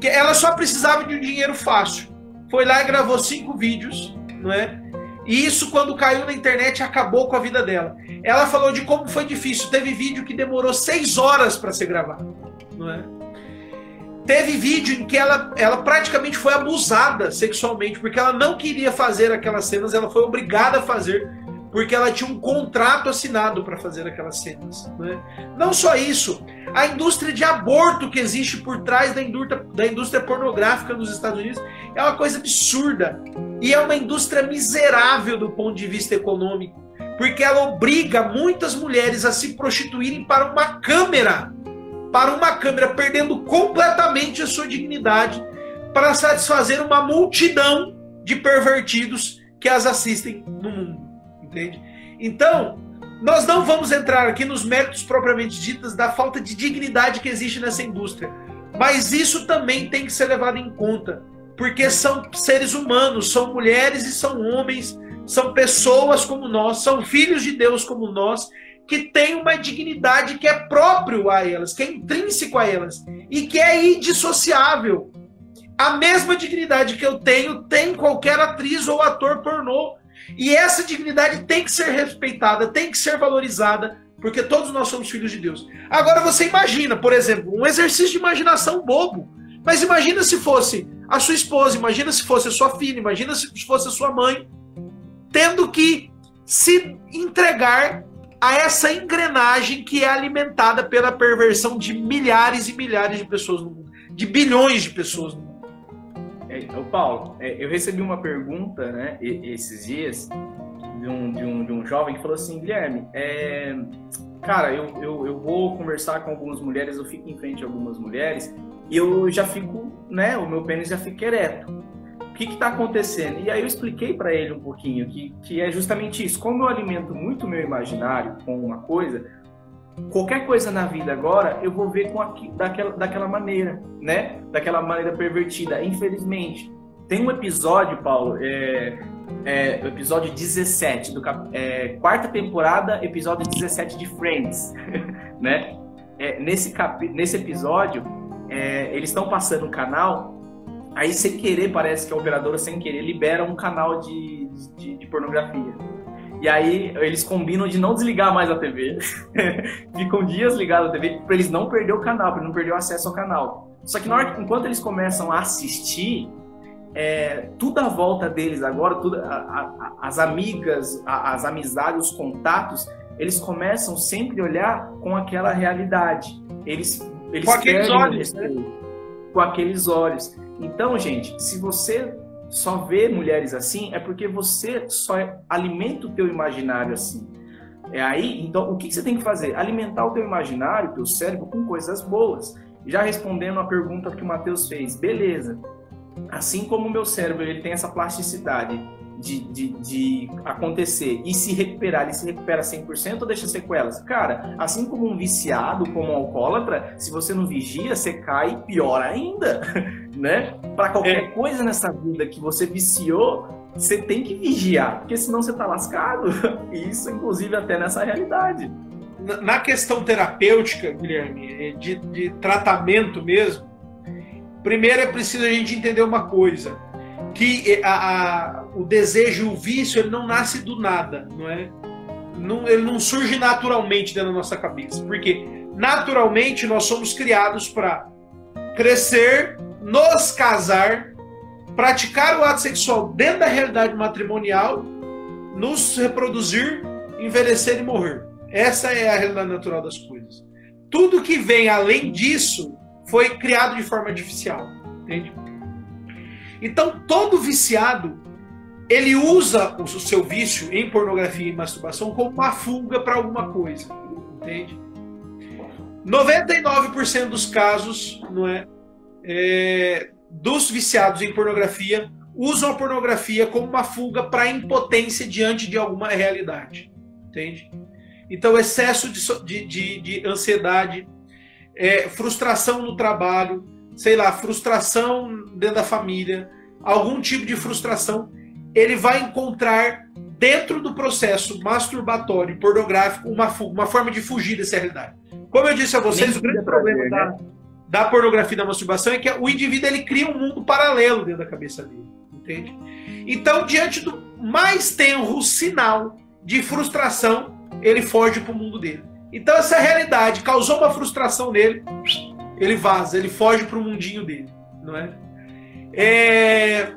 Que ela só precisava de um dinheiro fácil. Foi lá e gravou cinco vídeos, não é? E isso, quando caiu na internet, acabou com a vida dela. Ela falou de como foi difícil. Teve vídeo que demorou seis horas para ser gravado. Não é? Teve vídeo em que ela, ela praticamente foi abusada sexualmente, porque ela não queria fazer aquelas cenas, ela foi obrigada a fazer, porque ela tinha um contrato assinado para fazer aquelas cenas. Né? Não só isso, a indústria de aborto que existe por trás da indústria, da indústria pornográfica nos Estados Unidos é uma coisa absurda. E é uma indústria miserável do ponto de vista econômico, porque ela obriga muitas mulheres a se prostituírem para uma câmera, para uma câmera, perdendo completamente a sua dignidade para satisfazer uma multidão de pervertidos que as assistem no mundo, entende? Então, nós não vamos entrar aqui nos méritos propriamente ditos da falta de dignidade que existe nessa indústria, mas isso também tem que ser levado em conta porque são seres humanos, são mulheres e são homens, são pessoas como nós, são filhos de Deus como nós, que têm uma dignidade que é próprio a elas, que é intrínseco a elas e que é indissociável. A mesma dignidade que eu tenho tem qualquer atriz ou ator pornô. E essa dignidade tem que ser respeitada, tem que ser valorizada, porque todos nós somos filhos de Deus. Agora você imagina, por exemplo, um exercício de imaginação bobo. Mas imagina se fosse a sua esposa, imagina se fosse a sua filha, imagina se fosse a sua mãe, tendo que se entregar a essa engrenagem que é alimentada pela perversão de milhares e milhares de pessoas no mundo, de bilhões de pessoas no mundo. É, Paulo, é, eu recebi uma pergunta, né, esses dias, de um, de um, de um jovem que falou assim, Guilherme, é, cara, eu, eu, eu vou conversar com algumas mulheres, eu fico em frente a algumas mulheres e eu já fico, né, o meu pênis já fica ereto. O que está acontecendo? E aí eu expliquei para ele um pouquinho que, que é justamente isso. Como eu alimento muito meu imaginário com uma coisa, qualquer coisa na vida agora eu vou ver com daquela, daquela maneira, né? Daquela maneira pervertida, infelizmente. Tem um episódio, Paulo, é, é, episódio 17, do, é, quarta temporada, episódio 17 de Friends, né? É, nesse, nesse episódio, é, eles estão passando um canal, aí sem querer, parece que a operadora sem querer libera um canal de, de, de pornografia. E aí eles combinam de não desligar mais a TV. Ficam dias ligados à TV para eles não perder o canal, para não perder o acesso ao canal. Só que na hora, enquanto eles começam a assistir, é, tudo à volta deles agora, tudo, a, a, as amigas, a, as amizades, os contatos, eles começam sempre a olhar com aquela realidade. Eles eles com aqueles olhos, né? com aqueles olhos. Então, gente, se você só vê mulheres assim, é porque você só alimenta o teu imaginário assim. É aí, então, o que você tem que fazer? Alimentar o teu imaginário, o teu cérebro com coisas boas. Já respondendo a pergunta que o Matheus fez, beleza. Assim como o meu cérebro ele tem essa plasticidade de, de, de, acontecer e se recuperar, ele se recupera 100% ou deixa sequelas? Cara, assim como um viciado, como um alcoólatra, se você não vigia, você cai pior ainda, né? Para qualquer é. coisa nessa vida que você viciou, você tem que vigiar, porque senão você tá lascado. Isso, inclusive, até nessa realidade. Na questão terapêutica, Guilherme, de, de tratamento mesmo, primeiro é preciso a gente entender uma coisa que a, a, o desejo, o vício, ele não nasce do nada, não é? Não, ele não surge naturalmente dentro da nossa cabeça, porque naturalmente nós somos criados para crescer, nos casar, praticar o ato sexual dentro da realidade matrimonial, nos reproduzir, envelhecer e morrer. Essa é a realidade natural das coisas. Tudo que vem além disso foi criado de forma artificial, entende? Então, todo viciado, ele usa o seu vício em pornografia e masturbação como uma fuga para alguma coisa, entende? 99% dos casos, não é, é, dos viciados em pornografia usam a pornografia como uma fuga para impotência diante de alguma realidade, entende? Então, excesso de, de, de ansiedade, é, frustração no trabalho, sei lá, frustração dentro da família, algum tipo de frustração, ele vai encontrar dentro do processo masturbatório pornográfico uma, uma forma de fugir dessa realidade. Como eu disse a vocês, Nem o grande problema prazer, da, né? da pornografia e da masturbação é que o indivíduo ele cria um mundo paralelo dentro da cabeça dele, entende? Então, diante do mais tenro sinal de frustração, ele foge para o mundo dele. Então essa realidade causou uma frustração nele, ele vaza, ele foge para o mundinho dele, não é? é?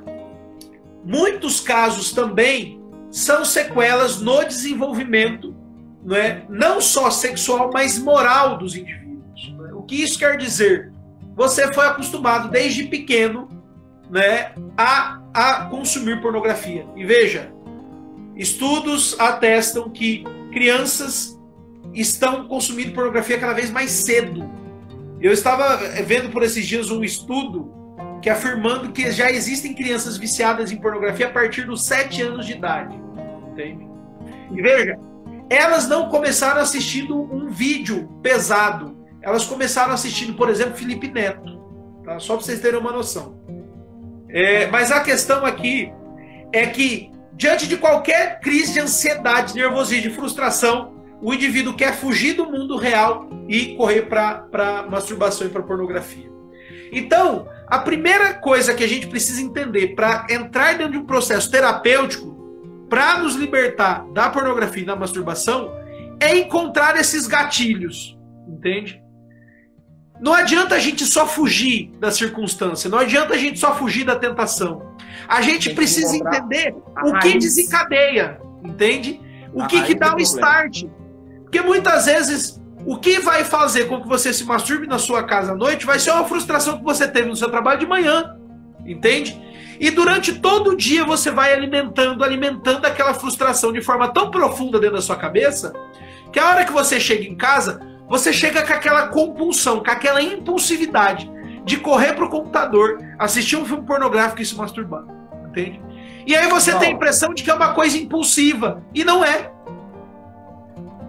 Muitos casos também são sequelas no desenvolvimento, não é? Não só sexual, mas moral dos indivíduos. É? O que isso quer dizer? Você foi acostumado desde pequeno, né, a, a consumir pornografia. E veja, estudos atestam que crianças estão consumindo pornografia cada vez mais cedo. Eu estava vendo por esses dias um estudo que afirmando que já existem crianças viciadas em pornografia a partir dos 7 anos de idade. Entende? E veja, elas não começaram assistindo um vídeo pesado. Elas começaram assistindo, por exemplo, Felipe Neto. Tá? Só para vocês terem uma noção. É, mas a questão aqui é que Diante de qualquer crise de ansiedade, nervosismo, de frustração, o indivíduo quer fugir do mundo real e correr para masturbação e para pornografia. Então, a primeira coisa que a gente precisa entender para entrar dentro de um processo terapêutico, para nos libertar da pornografia e da masturbação, é encontrar esses gatilhos, entende? Não adianta a gente só fugir da circunstância, não adianta a gente só fugir da tentação. A gente precisa entender o que desencadeia, entende? O que, que dá o start. Porque muitas vezes o que vai fazer com que você se masturbe na sua casa à noite vai ser uma frustração que você teve no seu trabalho de manhã, entende? E durante todo o dia você vai alimentando, alimentando aquela frustração de forma tão profunda dentro da sua cabeça, que a hora que você chega em casa, você chega com aquela compulsão, com aquela impulsividade de correr pro computador, assistir um filme pornográfico e se masturbar. Entende? E aí você não. tem a impressão de que é uma coisa impulsiva. E não é.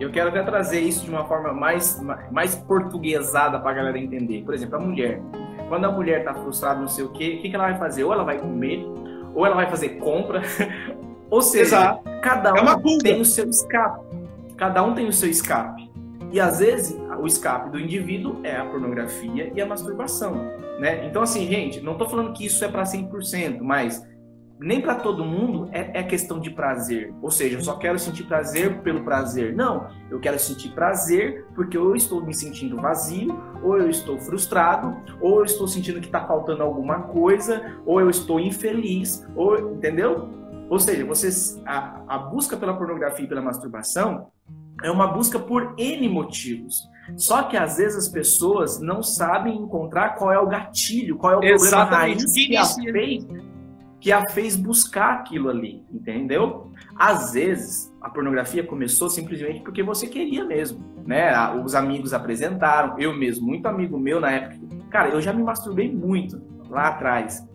Eu quero até trazer isso de uma forma mais, mais portuguesada para a galera entender. Por exemplo, a mulher. Quando a mulher está frustrada, não sei o quê, o que, que ela vai fazer? Ou ela vai comer, ou ela vai fazer compra. ou seja, Exato. cada é um é tem o seu escape. Cada um tem o seu escape. E às vezes o escape do indivíduo é a pornografia e a masturbação, né? Então assim, gente, não estou falando que isso é para 100%, mas nem para todo mundo é, é, questão de prazer. Ou seja, eu só quero sentir prazer pelo prazer. Não, eu quero sentir prazer porque eu estou me sentindo vazio, ou eu estou frustrado, ou eu estou sentindo que está faltando alguma coisa, ou eu estou infeliz, ou entendeu? Ou seja, vocês a, a busca pela pornografia e pela masturbação é uma busca por N motivos. Só que às vezes as pessoas não sabem encontrar qual é o gatilho, qual é o Exatamente. problema raiz que a, fez, que a fez buscar aquilo ali, entendeu? Às vezes a pornografia começou simplesmente porque você queria mesmo, né? Os amigos apresentaram, eu mesmo, muito amigo meu na época, cara, eu já me masturbei muito lá atrás.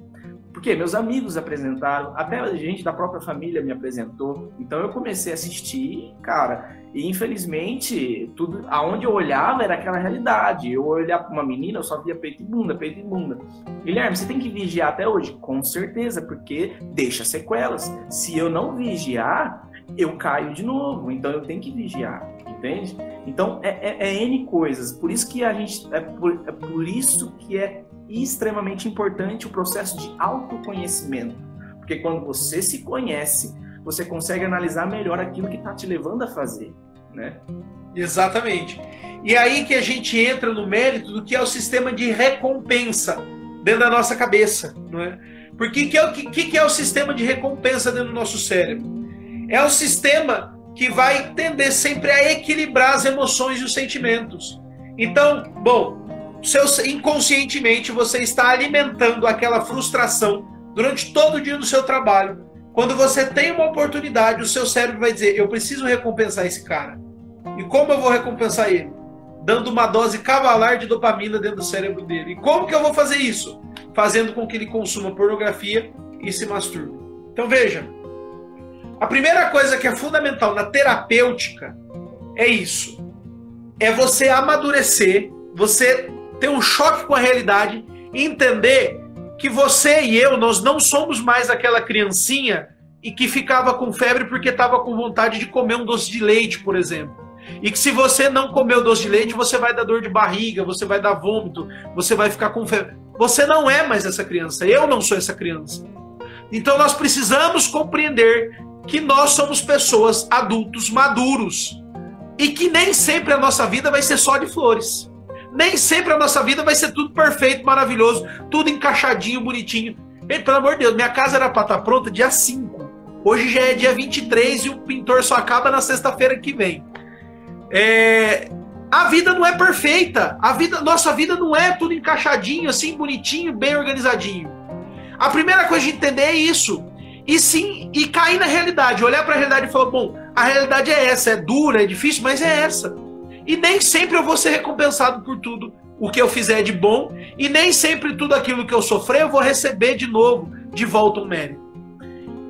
Porque meus amigos apresentaram, até a gente da própria família me apresentou. Então eu comecei a assistir, cara, e infelizmente, tudo aonde eu olhava era aquela realidade. Eu olhar para uma menina, eu só via peito e bunda, peito e bunda. Guilherme, você tem que vigiar até hoje? Com certeza, porque deixa sequelas. Se eu não vigiar, eu caio de novo. Então eu tenho que vigiar, entende? Então é, é, é N coisas. Por isso que a gente. É por, é por isso que é extremamente importante o processo de autoconhecimento. Porque quando você se conhece, você consegue analisar melhor aquilo que está te levando a fazer. Né? Exatamente. E aí que a gente entra no mérito do que é o sistema de recompensa dentro da nossa cabeça. Não é? Porque que é, que, que é o sistema de recompensa dentro do nosso cérebro? É o sistema que vai tender sempre a equilibrar as emoções e os sentimentos. Então, bom, inconscientemente você está alimentando aquela frustração durante todo o dia do seu trabalho. Quando você tem uma oportunidade, o seu cérebro vai dizer: Eu preciso recompensar esse cara. E como eu vou recompensar ele? Dando uma dose cavalar de dopamina dentro do cérebro dele. E como que eu vou fazer isso? Fazendo com que ele consuma pornografia e se masturbe. Então veja, a primeira coisa que é fundamental na terapêutica é isso. É você amadurecer, você ter um choque com a realidade e entender que você e eu, nós não somos mais aquela criancinha e que ficava com febre porque estava com vontade de comer um doce de leite, por exemplo. E que se você não comer o doce de leite, você vai dar dor de barriga, você vai dar vômito, você vai ficar com febre. Você não é mais essa criança. Eu não sou essa criança. Então nós precisamos compreender que nós somos pessoas adultos maduros e que nem sempre a nossa vida vai ser só de flores. Nem sempre a nossa vida vai ser tudo perfeito, maravilhoso, tudo encaixadinho, bonitinho. E, pelo amor de Deus, minha casa era para estar tá pronta dia 5. Hoje já é dia 23 e o pintor só acaba na sexta-feira que vem. É... A vida não é perfeita. A vida, nossa vida não é tudo encaixadinho, assim, bonitinho, bem organizadinho. A primeira coisa de entender é isso. E sim, e cair na realidade, olhar para a realidade e falar: bom, a realidade é essa, é dura, é difícil, mas é essa. E nem sempre eu vou ser recompensado por tudo o que eu fizer de bom, e nem sempre tudo aquilo que eu sofrer eu vou receber de novo, de volta um mérito.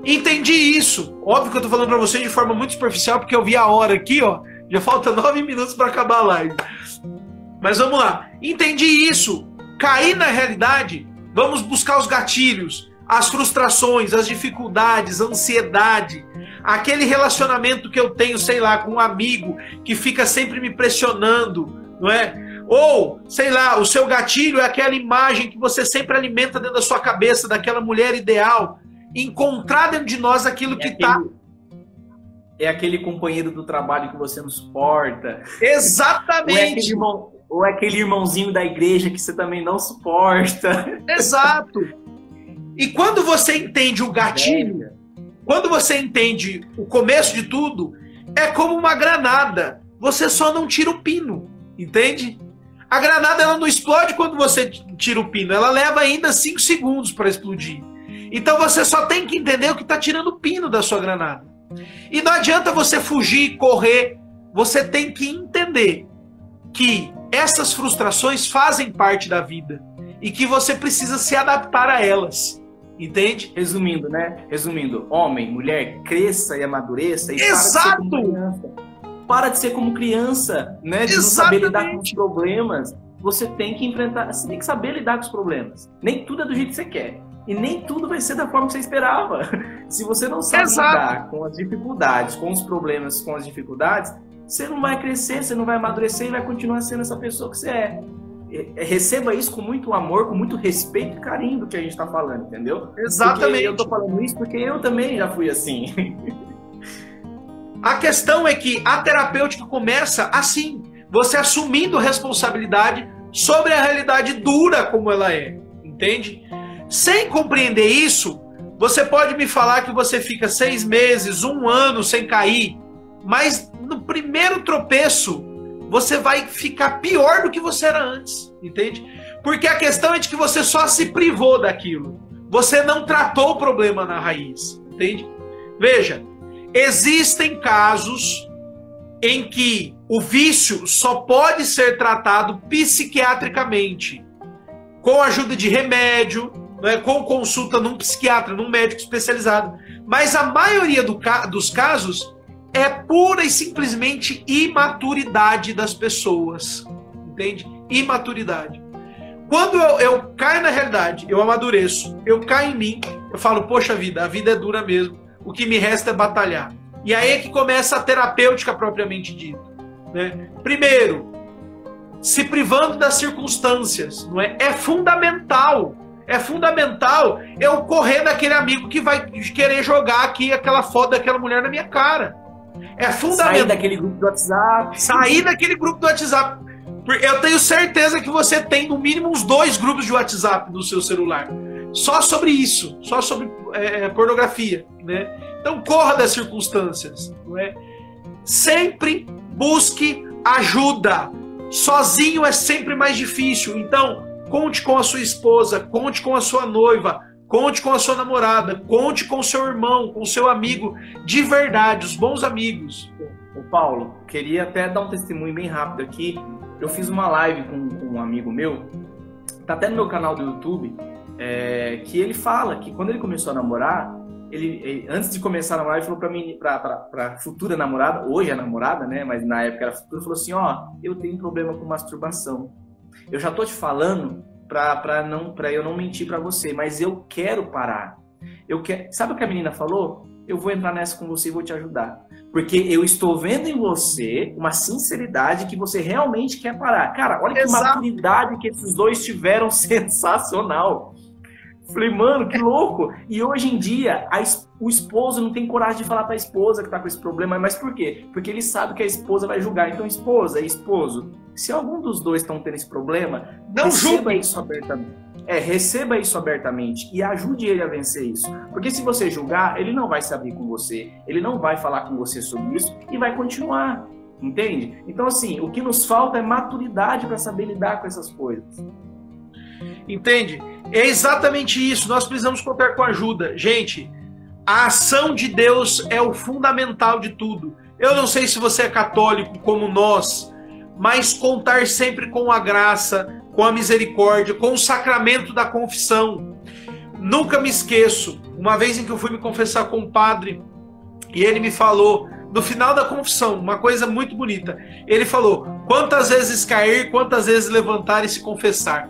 Entendi isso. Óbvio que eu tô falando para vocês de forma muito superficial, porque eu vi a hora aqui, ó. Já falta nove minutos para acabar a live. Mas vamos lá. Entendi isso. Cair na realidade, vamos buscar os gatilhos, as frustrações, as dificuldades, a ansiedade, aquele relacionamento que eu tenho, sei lá, com um amigo que fica sempre me pressionando, não é? Ou, sei lá, o seu gatilho é aquela imagem que você sempre alimenta dentro da sua cabeça, daquela mulher ideal. Encontrar dentro de nós aquilo é que está. É aquele companheiro do trabalho que você não suporta. Exatamente. Ou é, aquele irmão, ou é aquele irmãozinho da igreja que você também não suporta. Exato. E quando você entende o gatilho, quando você entende o começo de tudo, é como uma granada. Você só não tira o pino, entende? A granada ela não explode quando você tira o pino, ela leva ainda 5 segundos para explodir. Então você só tem que entender o que está tirando o pino da sua granada. E não adianta você fugir, correr. Você tem que entender que essas frustrações fazem parte da vida e que você precisa se adaptar a elas. Entende? Resumindo, né? Resumindo, homem, mulher, cresça e amadureça e Exato! Para de ser como criança, né? De não saber lidar com os problemas. Você tem que enfrentar, você tem que saber lidar com os problemas. Nem tudo é do jeito que você quer. E nem tudo vai ser da forma que você esperava. Se você não sabe Exato. lidar com as dificuldades, com os problemas, com as dificuldades, você não vai crescer, você não vai amadurecer e vai continuar sendo essa pessoa que você é. É, receba isso com muito amor, com muito respeito e carinho do que a gente está falando, entendeu? Exatamente. Porque eu estou falando isso porque eu também já fui assim. A questão é que a terapêutica começa assim, você assumindo responsabilidade sobre a realidade dura como ela é, entende? Sem compreender isso, você pode me falar que você fica seis meses, um ano sem cair, mas no primeiro tropeço você vai ficar pior do que você era antes, entende? Porque a questão é de que você só se privou daquilo. Você não tratou o problema na raiz, entende? Veja, existem casos em que o vício só pode ser tratado psiquiatricamente, com a ajuda de remédio, né, com consulta num psiquiatra, num médico especializado. Mas a maioria do dos casos é pura e simplesmente imaturidade das pessoas. Entende? Imaturidade. Quando eu, eu, caio na realidade, eu amadureço, eu caio em mim, eu falo, poxa vida, a vida é dura mesmo. O que me resta é batalhar. E aí é que começa a terapêutica propriamente dita. Né? Primeiro, se privando das circunstâncias, não é? É fundamental. É fundamental eu correr daquele amigo que vai querer jogar aqui aquela foto daquela mulher na minha cara. É fundamental. Sair daquele grupo do WhatsApp. Sair daquele grupo do WhatsApp. Eu tenho certeza que você tem no mínimo uns dois grupos de WhatsApp no seu celular. Só sobre isso, só sobre é, é, pornografia, né? Então corra das circunstâncias, não é? sempre busque ajuda. Sozinho é sempre mais difícil. Então, conte com a sua esposa, conte com a sua noiva, conte com a sua namorada, conte com o seu irmão, com o seu amigo, de verdade, os bons amigos. O Paulo, queria até dar um testemunho bem rápido aqui. Eu fiz uma live com, com um amigo meu, tá até no meu canal do YouTube, é, que ele fala que quando ele começou a namorar, ele, ele, antes de começar a namorar, ele falou para mim, para futura namorada, hoje é namorada, né? Mas na época era futura, falou assim: ó, eu tenho problema com masturbação. Eu já tô te falando para não para eu não mentir para você, mas eu quero parar. Eu quero. Sabe o que a menina falou? Eu vou entrar nessa com você e vou te ajudar. Porque eu estou vendo em você uma sinceridade que você realmente quer parar. Cara, olha Exato. que maturidade que esses dois tiveram sensacional. Falei, mano, que louco! E hoje em dia, a, o esposo não tem coragem de falar pra esposa que tá com esse problema, mas por quê? Porque ele sabe que a esposa vai julgar. Então, esposa e esposo, se algum dos dois estão tendo esse problema, não receba julgue. isso abertamente. É, receba isso abertamente e ajude ele a vencer isso. Porque se você julgar, ele não vai se abrir com você, ele não vai falar com você sobre isso e vai continuar. Entende? Então, assim, o que nos falta é maturidade para saber lidar com essas coisas. Entende? É exatamente isso. Nós precisamos contar com ajuda. Gente, a ação de Deus é o fundamental de tudo. Eu não sei se você é católico como nós, mas contar sempre com a graça, com a misericórdia, com o sacramento da confissão. Nunca me esqueço, uma vez em que eu fui me confessar com o padre e ele me falou, no final da confissão, uma coisa muito bonita. Ele falou: quantas vezes cair, quantas vezes levantar e se confessar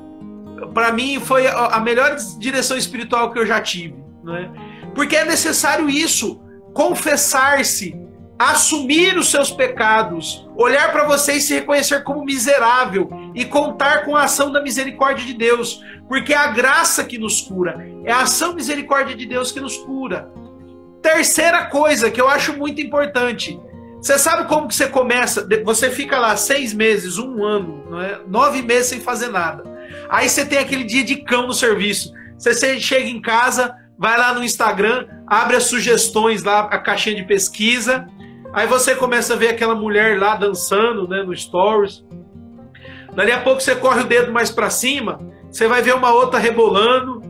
para mim foi a melhor direção espiritual que eu já tive, né? Porque é necessário isso, confessar-se, assumir os seus pecados, olhar para você e se reconhecer como miserável e contar com a ação da misericórdia de Deus, porque é a graça que nos cura, é a ação misericórdia de Deus que nos cura. Terceira coisa que eu acho muito importante, você sabe como que você começa? Você fica lá seis meses, um ano, é? nove meses sem fazer nada. Aí você tem aquele dia de cão no serviço. Você chega em casa, vai lá no Instagram, abre as sugestões lá, a caixinha de pesquisa. Aí você começa a ver aquela mulher lá dançando, né, no stories. Dali a pouco você corre o dedo mais para cima, você vai ver uma outra rebolando.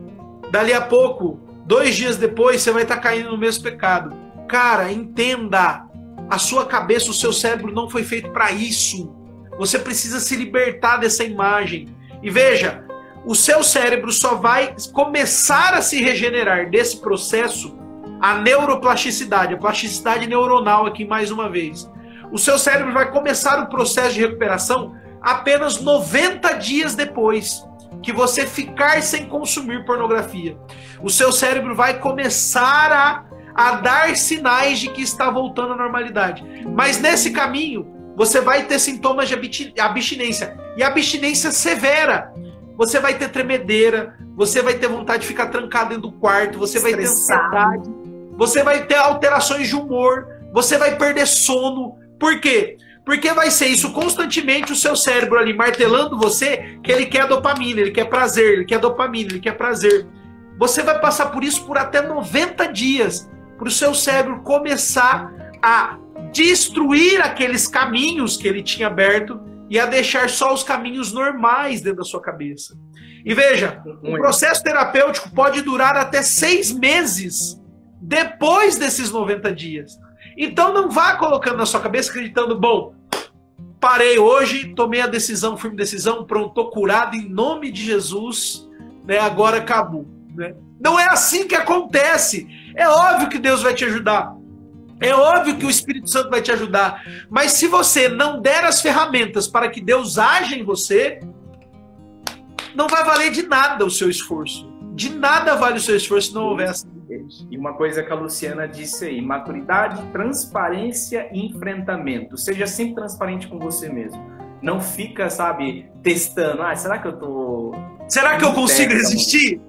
Dali a pouco, dois dias depois, você vai estar tá caindo no mesmo pecado. Cara, entenda, a sua cabeça, o seu cérebro não foi feito para isso. Você precisa se libertar dessa imagem. E veja, o seu cérebro só vai começar a se regenerar desse processo a neuroplasticidade, a plasticidade neuronal aqui mais uma vez. O seu cérebro vai começar o processo de recuperação apenas 90 dias depois que você ficar sem consumir pornografia. O seu cérebro vai começar a, a dar sinais de que está voltando à normalidade. Mas nesse caminho, você vai ter sintomas de abstinência. E abstinência severa. Você vai ter tremedeira, você vai ter vontade de ficar trancado dentro do quarto, você vai ter ansiedade, você vai ter alterações de humor, você vai perder sono. Por quê? Porque vai ser isso constantemente o seu cérebro ali martelando você que ele quer dopamina, ele quer prazer, ele quer dopamina, ele quer prazer. Você vai passar por isso por até 90 dias, para o seu cérebro começar a destruir aqueles caminhos que ele tinha aberto e a deixar só os caminhos normais dentro da sua cabeça. E veja, o processo terapêutico pode durar até seis meses depois desses 90 dias. Então não vá colocando na sua cabeça acreditando, bom, parei hoje, tomei a decisão, firme decisão, pronto, tô curado em nome de Jesus, né? Agora acabou. Né? Não é assim que acontece. É óbvio que Deus vai te ajudar. É óbvio que o Espírito Santo vai te ajudar, mas se você não der as ferramentas para que Deus haja em você, não vai valer de nada o seu esforço. De nada vale o seu esforço se não houver essa E uma coisa que a Luciana disse aí: maturidade, transparência e enfrentamento. Seja sempre transparente com você mesmo. Não fica, sabe, testando. Ah, será que eu tô Será que eu consigo resistir?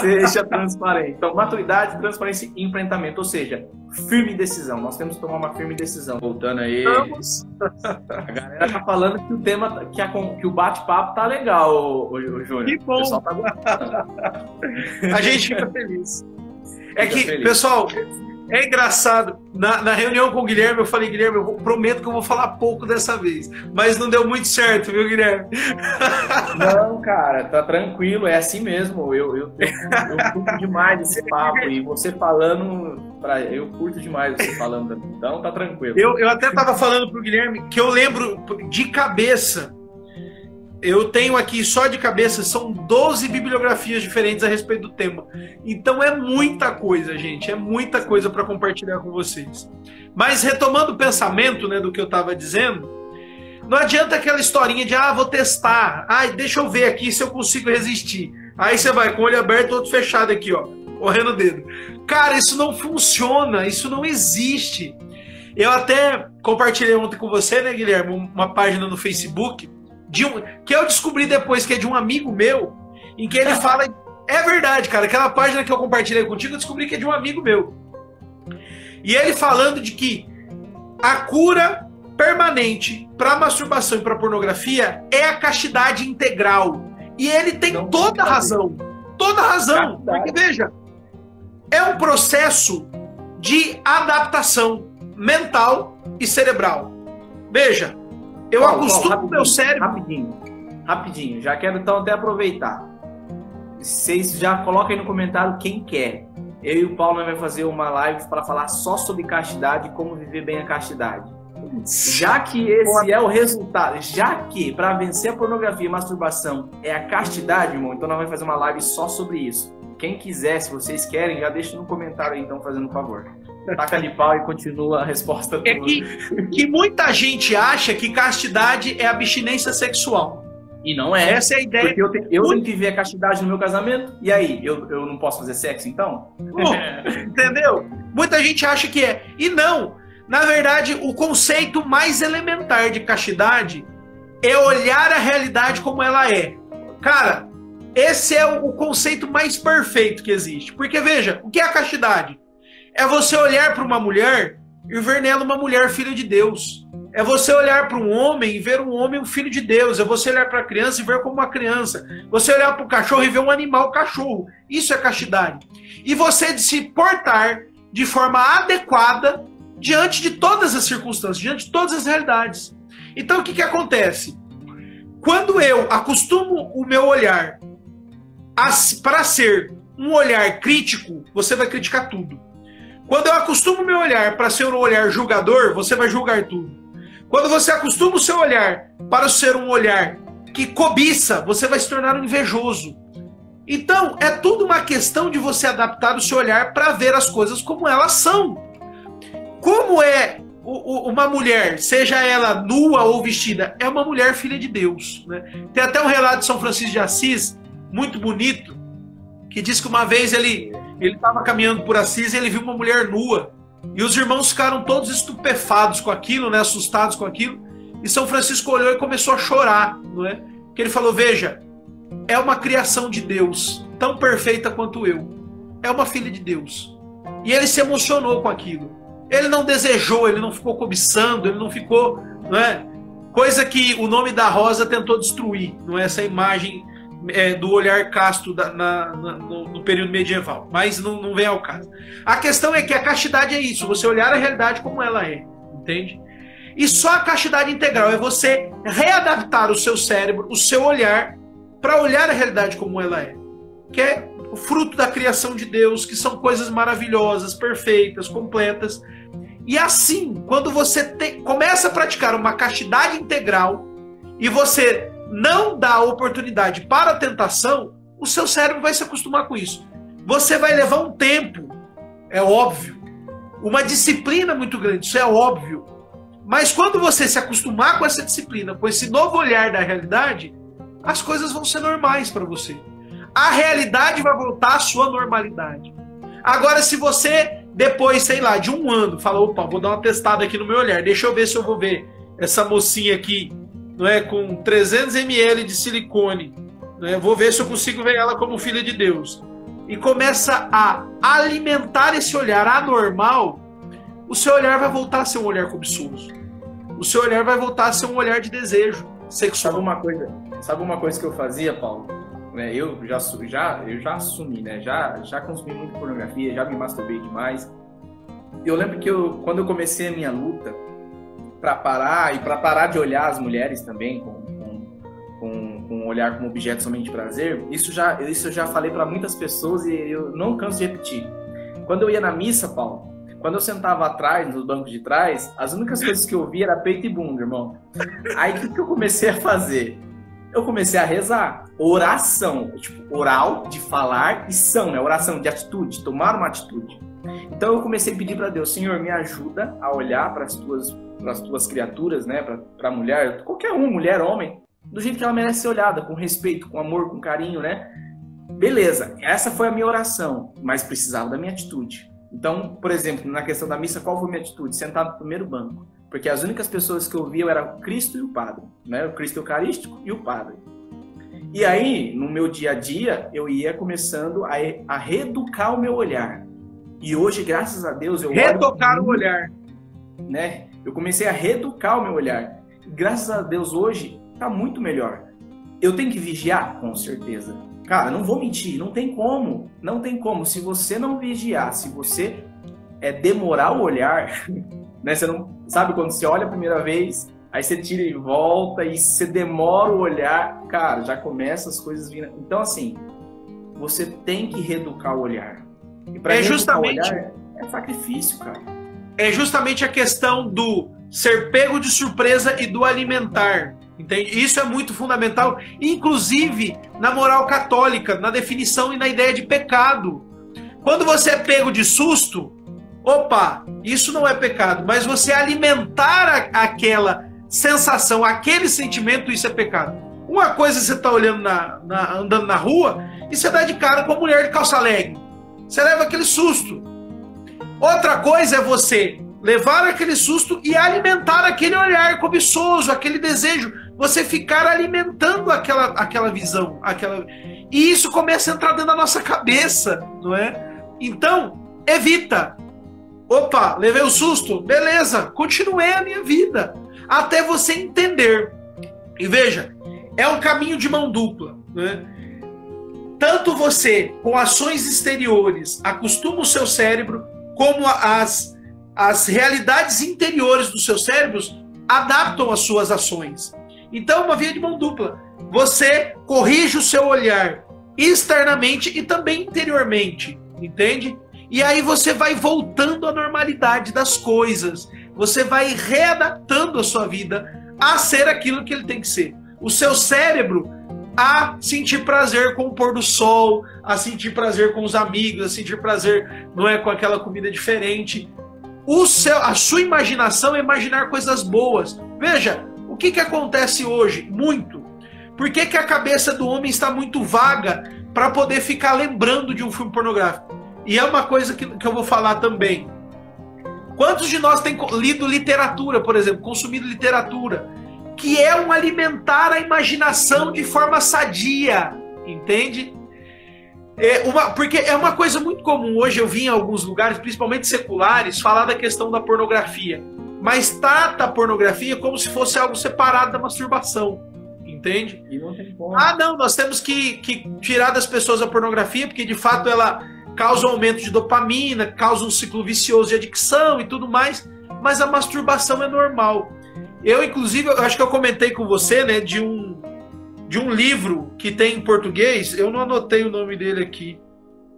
Seja transparente. Então, maturidade, transparência e enfrentamento. Ou seja, firme decisão. Nós temos que tomar uma firme decisão. Voltando aí. Vamos. A galera tá falando que o tema, que, a, que o bate-papo tá legal, o, o, Júnior. Que bom. O tá a gente fica feliz. É fica que, feliz. pessoal, É engraçado. Na, na, reunião com o Guilherme, eu falei, Guilherme, eu prometo que eu vou falar pouco dessa vez. Mas não deu muito certo, viu, Guilherme? Não, cara, tá tranquilo, é assim mesmo. Eu, eu, eu, eu curto demais esse papo. E você falando, pra, eu curto demais você falando. Então tá tranquilo. Eu, eu até tava falando pro Guilherme que eu lembro de cabeça eu tenho aqui só de cabeça, são 12 bibliografias diferentes a respeito do tema. Então é muita coisa, gente, é muita coisa para compartilhar com vocês. Mas retomando o pensamento né, do que eu estava dizendo, não adianta aquela historinha de, ah, vou testar, ah, deixa eu ver aqui se eu consigo resistir. Aí você vai com o olho aberto outro fechado aqui, ó, correndo o dedo. Cara, isso não funciona, isso não existe. Eu até compartilhei ontem com você, né, Guilherme, uma página no Facebook de um, que eu descobri depois que é de um amigo meu, em que ele fala. É verdade, cara. Aquela página que eu compartilhei contigo, eu descobri que é de um amigo meu. E ele falando de que a cura permanente para masturbação e para pornografia é a castidade integral. E ele tem Não toda a razão. Toda a razão. Porque, veja, é um processo de adaptação mental e cerebral. Veja, eu Paulo, acostumo Paulo, meu cérebro. Rapidinho, rapidinho. Já quero então até aproveitar. Vocês já coloquem no comentário quem quer. Eu e o Paulo vai fazer uma live para falar só sobre castidade e como viver bem a castidade. Já que esse é o resultado, já que para vencer a pornografia e a masturbação é a castidade, irmão, então nós vamos fazer uma live só sobre isso. Quem quiser, se vocês querem, já deixa no comentário aí, então, fazendo um favor taca de pau e continua a resposta. É que, que muita gente acha que castidade é abstinência sexual. E não é. Essa é a ideia. Porque eu, te, eu tenho que ver a castidade no meu casamento. E aí, eu, eu não posso fazer sexo então? entendeu? Muita gente acha que é. E não. Na verdade, o conceito mais elementar de castidade é olhar a realidade como ela é. Cara, esse é o conceito mais perfeito que existe. Porque veja, o que é a castidade? É você olhar para uma mulher e ver nela uma mulher filha de Deus. É você olhar para um homem e ver um homem um filho de Deus. É você olhar para a criança e ver como uma criança. Você olhar para o cachorro e ver um animal cachorro. Isso é castidade. E você se portar de forma adequada diante de todas as circunstâncias, diante de todas as realidades. Então o que, que acontece? Quando eu acostumo o meu olhar para ser um olhar crítico, você vai criticar tudo. Quando eu acostumo meu olhar para ser um olhar julgador, você vai julgar tudo. Quando você acostuma o seu olhar para ser um olhar que cobiça, você vai se tornar um invejoso. Então, é tudo uma questão de você adaptar o seu olhar para ver as coisas como elas são. Como é uma mulher, seja ela nua ou vestida, é uma mulher filha de Deus. Né? Tem até um relato de São Francisco de Assis, muito bonito, que diz que uma vez ele ele estava caminhando por Assis e ele viu uma mulher nua. E os irmãos ficaram todos estupefados com aquilo, né, assustados com aquilo. E São Francisco olhou e começou a chorar, não é? Que ele falou: "Veja, é uma criação de Deus, tão perfeita quanto eu. É uma filha de Deus." E ele se emocionou com aquilo. Ele não desejou, ele não ficou cobiçando, ele não ficou, não é? Coisa que o nome da Rosa tentou destruir, não é essa imagem é, do olhar casto da, na, na, no, no, período medieval, mas não, não vem ao caso. A questão é que a castidade é isso, você olhar a realidade como ela é, entende? E só a castidade integral é você readaptar o seu cérebro, o seu olhar, para olhar a realidade como ela é. Que é o fruto da criação de Deus, que são coisas maravilhosas, perfeitas, completas. E assim, quando você te, começa a praticar uma castidade integral e você não dá oportunidade para a tentação, o seu cérebro vai se acostumar com isso. Você vai levar um tempo, é óbvio, uma disciplina muito grande, isso é óbvio. Mas quando você se acostumar com essa disciplina, com esse novo olhar da realidade, as coisas vão ser normais para você. A realidade vai voltar à sua normalidade. Agora, se você, depois, sei lá, de um ano, fala, opa, vou dar uma testada aqui no meu olhar, deixa eu ver se eu vou ver essa mocinha aqui não é, com 300 ml de silicone. Né, vou ver se eu consigo ver ela como filha de Deus. E começa a alimentar esse olhar anormal, o seu olhar vai voltar a ser um olhar cobiçoso. O seu olhar vai voltar a ser um olhar de desejo sexual. Sabe uma coisa, sabe uma coisa que eu fazia, Paulo? É, eu já, já, eu já assumi, né? Já, já consumi muita pornografia, já me masturbei demais. eu lembro que eu, quando eu comecei a minha luta para parar e para parar de olhar as mulheres também com, com, com, com olhar como objeto somente de prazer, isso já isso eu já falei para muitas pessoas e eu não canso de repetir. Quando eu ia na missa, Paulo, quando eu sentava atrás, nos bancos de trás, as únicas coisas que eu via era peito e bunda, irmão. Aí o que, que eu comecei a fazer? Eu comecei a rezar. Oração, tipo, oral, de falar, e são, né? Oração, de atitude, tomar uma atitude. Então eu comecei a pedir para Deus, Senhor, me ajuda a olhar para as tuas, as tuas criaturas, né? Para a mulher, qualquer um, mulher, homem, do jeito que ela merece ser olhada, com respeito, com amor, com carinho, né? Beleza, essa foi a minha oração, mas precisava da minha atitude. Então, por exemplo, na questão da missa, qual foi a minha atitude? Sentar no primeiro banco. Porque as únicas pessoas que eu via eram o Cristo e o Padre, né? O Cristo Eucarístico e o Padre. E aí, no meu dia a dia, eu ia começando a, a reeducar o meu olhar. E hoje, graças a Deus, eu Reeducar o olhar. Né? Eu comecei a reeducar o meu olhar. E, graças a Deus, hoje, está muito melhor. Eu tenho que vigiar? Com certeza. Cara, não vou mentir, não tem como. Não tem como. Se você não vigiar, se você é demorar o olhar, né? Você não sabe quando você olha a primeira vez, aí você tira e volta e você demora o olhar, cara, já começa as coisas vindo. Então assim, você tem que reeducar o olhar. É justamente olhar, é sacrifício, cara. É justamente a questão do ser pego de surpresa e do alimentar. Entende? Isso é muito fundamental, inclusive na moral católica, na definição e na ideia de pecado. Quando você é pego de susto, opa, isso não é pecado, mas você alimentar a, aquela sensação, aquele sentimento, isso é pecado. Uma coisa é você está olhando na, na, andando na rua e você dá de cara com a mulher de calça leg. Você leva aquele susto. Outra coisa é você levar aquele susto e alimentar aquele olhar cobiçoso, aquele desejo. Você ficar alimentando aquela, aquela visão, aquela e isso começa a entrar dentro da nossa cabeça, não é? Então, evita. Opa, levei o susto, beleza, continuei a minha vida até você entender. E veja, é um caminho de mão dupla, né? Tanto você, com ações exteriores, acostuma o seu cérebro, como as as realidades interiores dos seus cérebros adaptam as suas ações. Então, é uma via de mão dupla. Você corrige o seu olhar externamente e também interiormente, entende? E aí você vai voltando à normalidade das coisas. Você vai readaptando a sua vida a ser aquilo que ele tem que ser. O seu cérebro a sentir prazer com o pôr do sol, a sentir prazer com os amigos, a sentir prazer não é com aquela comida diferente. O seu, a sua imaginação é imaginar coisas boas. Veja, o que, que acontece hoje? Muito. Por que, que a cabeça do homem está muito vaga para poder ficar lembrando de um filme pornográfico? E é uma coisa que, que eu vou falar também. Quantos de nós têm lido literatura, por exemplo, consumido literatura, que é um alimentar a imaginação de forma sadia, entende? É uma, porque é uma coisa muito comum. Hoje eu vi em alguns lugares, principalmente seculares, falar da questão da pornografia. Mas trata a pornografia como se fosse algo separado da masturbação. Entende? Não ah, não, nós temos que, que tirar das pessoas a pornografia, porque de fato ela causa um aumento de dopamina, causa um ciclo vicioso de adicção e tudo mais. Mas a masturbação é normal. Eu, inclusive, eu acho que eu comentei com você, né, de um, de um livro que tem em português, eu não anotei o nome dele aqui.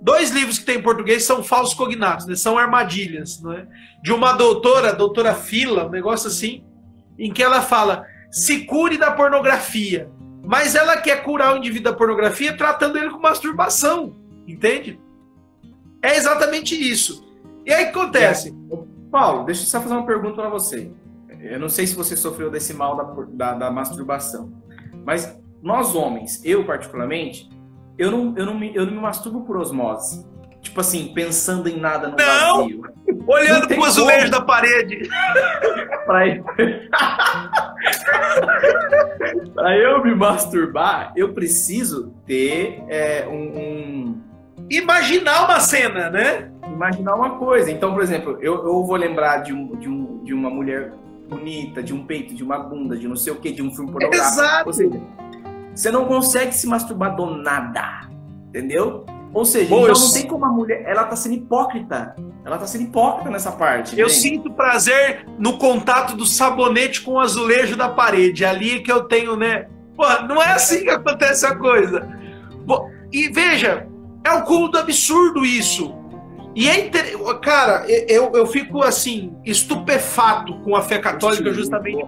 Dois livros que tem em português são falsos cognatos, né? são armadilhas, né? de uma doutora, doutora Fila, um negócio assim, em que ela fala: se cure da pornografia. Mas ela quer curar o indivíduo da pornografia tratando ele com masturbação, entende? É exatamente isso. E aí o que acontece? É. Paulo, deixa eu só fazer uma pergunta para você. Eu não sei se você sofreu desse mal da, da, da masturbação, mas nós homens, eu particularmente, eu não, eu não, me, eu não me masturbo por osmose. Tipo assim, pensando em nada no não! vazio. Olhando pro azulejo da parede. pra, eu... pra eu me masturbar, eu preciso ter é, um, um, Imaginar uma cena, né? Imaginar uma coisa. Então, por exemplo, eu, eu vou lembrar de, um, de, um, de uma mulher bonita, de um peito, de uma bunda, de não sei o que, de um filme pornográfico. Exato. Ou seja, você não consegue se masturbar do nada, entendeu? Ou seja, Pô, então não tem como a mulher. Ela tá sendo hipócrita. Ela tá sendo hipócrita nessa parte. Eu sinto prazer no contato do sabonete com o azulejo da parede. Ali que eu tenho, né? Pô, não é assim que acontece a coisa. Pô, e veja, é o cúmulo do absurdo isso. E é inter... Cara, eu, eu fico assim, estupefato com a fé católica justamente.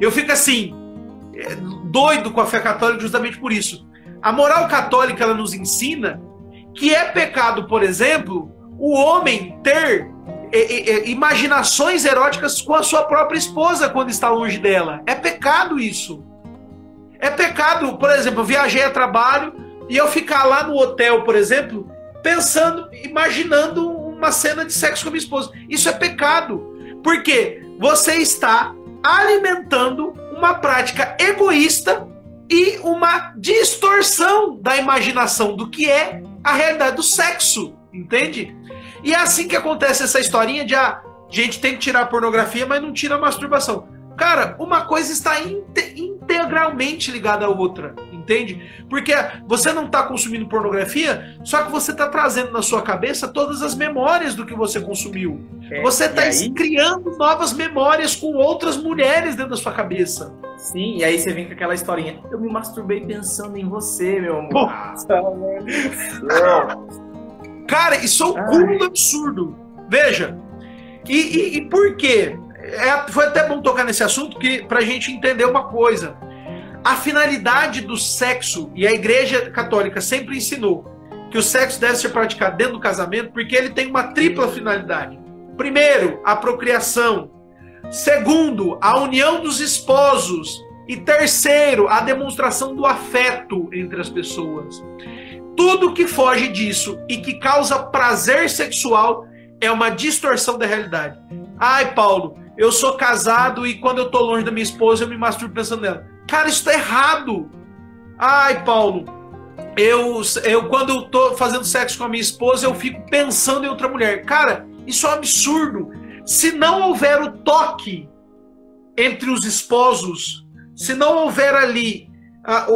Eu fico assim, é, doido com a fé católica justamente por isso. A moral católica ela nos ensina que é pecado, por exemplo, o homem ter imaginações eróticas com a sua própria esposa quando está longe dela. É pecado isso. É pecado, por exemplo, eu viajei a trabalho e eu ficar lá no hotel, por exemplo, pensando, imaginando uma cena de sexo com a minha esposa. Isso é pecado. Porque você está alimentando uma prática egoísta e uma distorção da imaginação do que é a realidade do sexo, entende? E é assim que acontece essa historinha de ah, gente tem que tirar a pornografia, mas não tira a masturbação. Cara, uma coisa está integralmente ligada à outra, entende? Porque você não está consumindo pornografia, só que você está trazendo na sua cabeça todas as memórias do que você consumiu. É, você está criando novas memórias com outras mulheres dentro da sua cabeça. Sim, e aí você vem com aquela historinha. Eu me masturbei pensando em você, meu amor. Cara, isso é um cúmulo absurdo. Veja. E, e, e por quê? É, foi até bom tocar nesse assunto que, pra gente entender uma coisa. A finalidade do sexo, e a Igreja Católica sempre ensinou que o sexo deve ser praticado dentro do casamento, porque ele tem uma tripla finalidade. Primeiro, a procriação. Segundo, a união dos esposos. E terceiro, a demonstração do afeto entre as pessoas. Tudo que foge disso e que causa prazer sexual é uma distorção da realidade. Ai, Paulo, eu sou casado e quando eu tô longe da minha esposa eu me masturbo pensando nela. Cara, isso tá errado. Ai, Paulo, eu, eu quando eu tô fazendo sexo com a minha esposa eu fico pensando em outra mulher. Cara, isso é um absurdo. Se não houver o toque entre os esposos, se não houver ali a,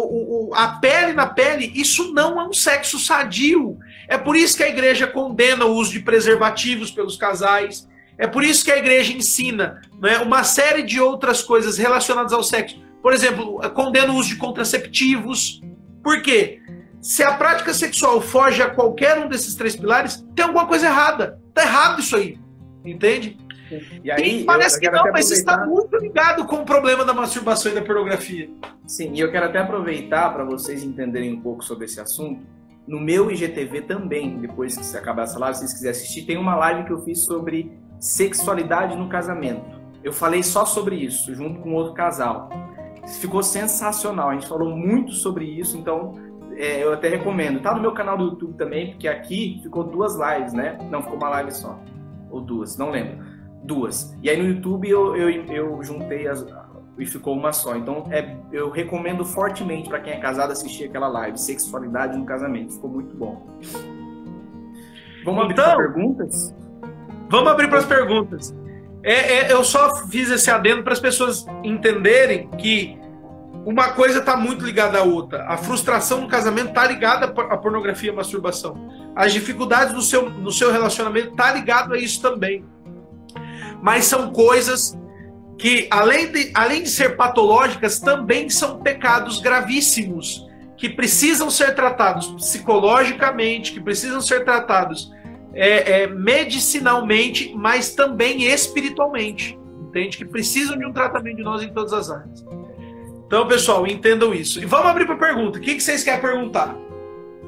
a, pele na pele, isso não é um sexo sadio. É por isso que a igreja condena o uso de preservativos pelos casais. É por isso que a igreja ensina né, uma série de outras coisas relacionadas ao sexo. Por exemplo, condena o uso de contraceptivos. Por quê? Se a prática sexual foge a qualquer um desses três pilares, tem alguma coisa errada. Tá errado isso aí. Entende? E aí, e parece que não, mas está muito ligado com o problema da masturbação e da pornografia. Sim, e eu quero até aproveitar para vocês entenderem um pouco sobre esse assunto. No meu IGTV também, depois que você acabar essa live, se vocês quiserem assistir, tem uma live que eu fiz sobre sexualidade no casamento. Eu falei só sobre isso, junto com outro casal. Ficou sensacional, a gente falou muito sobre isso, então é, eu até recomendo. Tá no meu canal do YouTube também, porque aqui ficou duas lives, né? Não, ficou uma live só. Ou duas, não lembro duas. E aí no YouTube eu, eu, eu juntei as, e ficou uma só. Então é, eu recomendo fortemente para quem é casado assistir aquela live, Sexualidade no Casamento. Ficou muito bom. Vamos abrir então, para perguntas? Vamos abrir para as perguntas. É, é, eu só fiz esse adendo para as pessoas entenderem que uma coisa está muito ligada à outra. A frustração no casamento está ligada à pornografia e à masturbação. As dificuldades no seu, no seu relacionamento está ligado a isso também mas são coisas que, além de, além de ser patológicas, também são pecados gravíssimos, que precisam ser tratados psicologicamente, que precisam ser tratados é, é, medicinalmente, mas também espiritualmente. Entende? Que precisam de um tratamento de nós em todas as áreas. Então, pessoal, entendam isso. E vamos abrir para pergunta. O que, que vocês querem perguntar?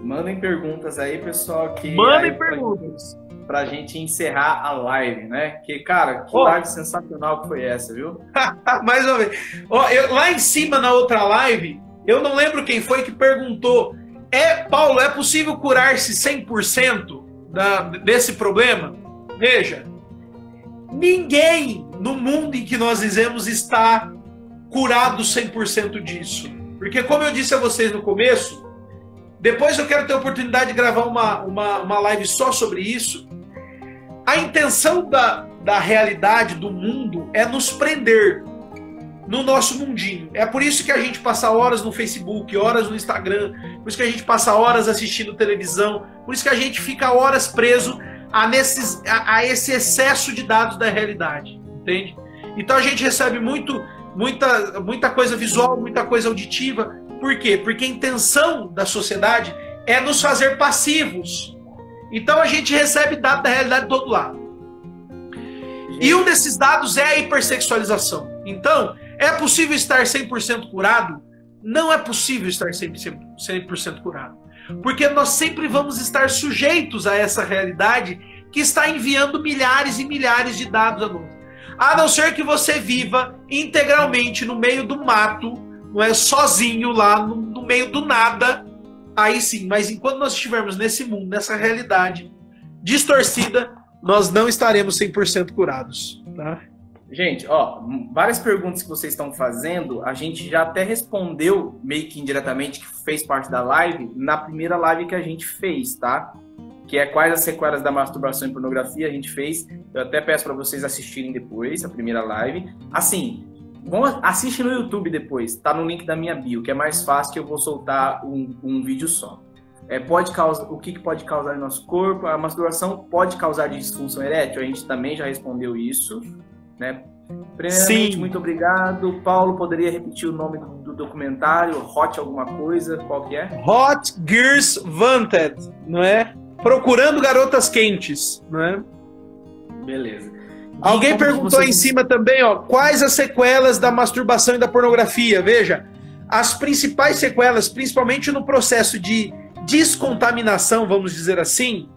Mandem perguntas aí, pessoal. Que Mandem aí, perguntas para a gente encerrar a live, né? Que, cara, que oh. live sensacional que foi essa, viu? Mais uma vez. Oh, eu, lá em cima, na outra live, eu não lembro quem foi que perguntou: é, Paulo, é possível curar-se 100% da, desse problema? Veja, ninguém no mundo em que nós vivemos está curado 100% disso. Porque, como eu disse a vocês no começo, depois eu quero ter a oportunidade de gravar uma, uma, uma live só sobre isso. A intenção da, da realidade, do mundo, é nos prender. No nosso mundinho. É por isso que a gente passa horas no Facebook, horas no Instagram, por isso que a gente passa horas assistindo televisão, por isso que a gente fica horas preso a, nesses, a, a esse excesso de dados da realidade, entende? Então a gente recebe muito, muita, muita coisa visual, muita coisa auditiva. Por quê? Porque a intenção da sociedade é nos fazer passivos. Então a gente recebe dados da realidade de todo lado. E um desses dados é a hipersexualização. Então, é possível estar 100% curado? Não é possível estar 100%, 100 curado. Porque nós sempre vamos estar sujeitos a essa realidade que está enviando milhares e milhares de dados a nós. A não ser que você viva integralmente no meio do mato, não é sozinho lá no, no meio do nada, aí sim. Mas enquanto nós estivermos nesse mundo, nessa realidade distorcida, nós não estaremos 100% curados, tá? Gente, ó, várias perguntas que vocês estão fazendo, a gente já até respondeu meio que indiretamente, que fez parte da live, na primeira live que a gente fez, tá? Que é quais as sequelas da masturbação e pornografia a gente fez. Eu até peço para vocês assistirem depois, a primeira live. Assim, vão, assiste no YouTube depois, tá no link da minha bio, que é mais fácil que eu vou soltar um, um vídeo só. É, pode causar, o que, que pode causar no nosso corpo? A masturbação pode causar disfunção erétil? A gente também já respondeu isso. Né? Sim. muito obrigado. Paulo, poderia repetir o nome do, do, documentário? Hot alguma coisa? Qual que é? Hot Gears Wanted, não é? Procurando garotas quentes, não é? Beleza. Alguém perguntou você... em cima também, ó, quais as sequelas da masturbação e da pornografia? Veja, as principais sequelas, principalmente no processo de descontaminação, vamos dizer assim,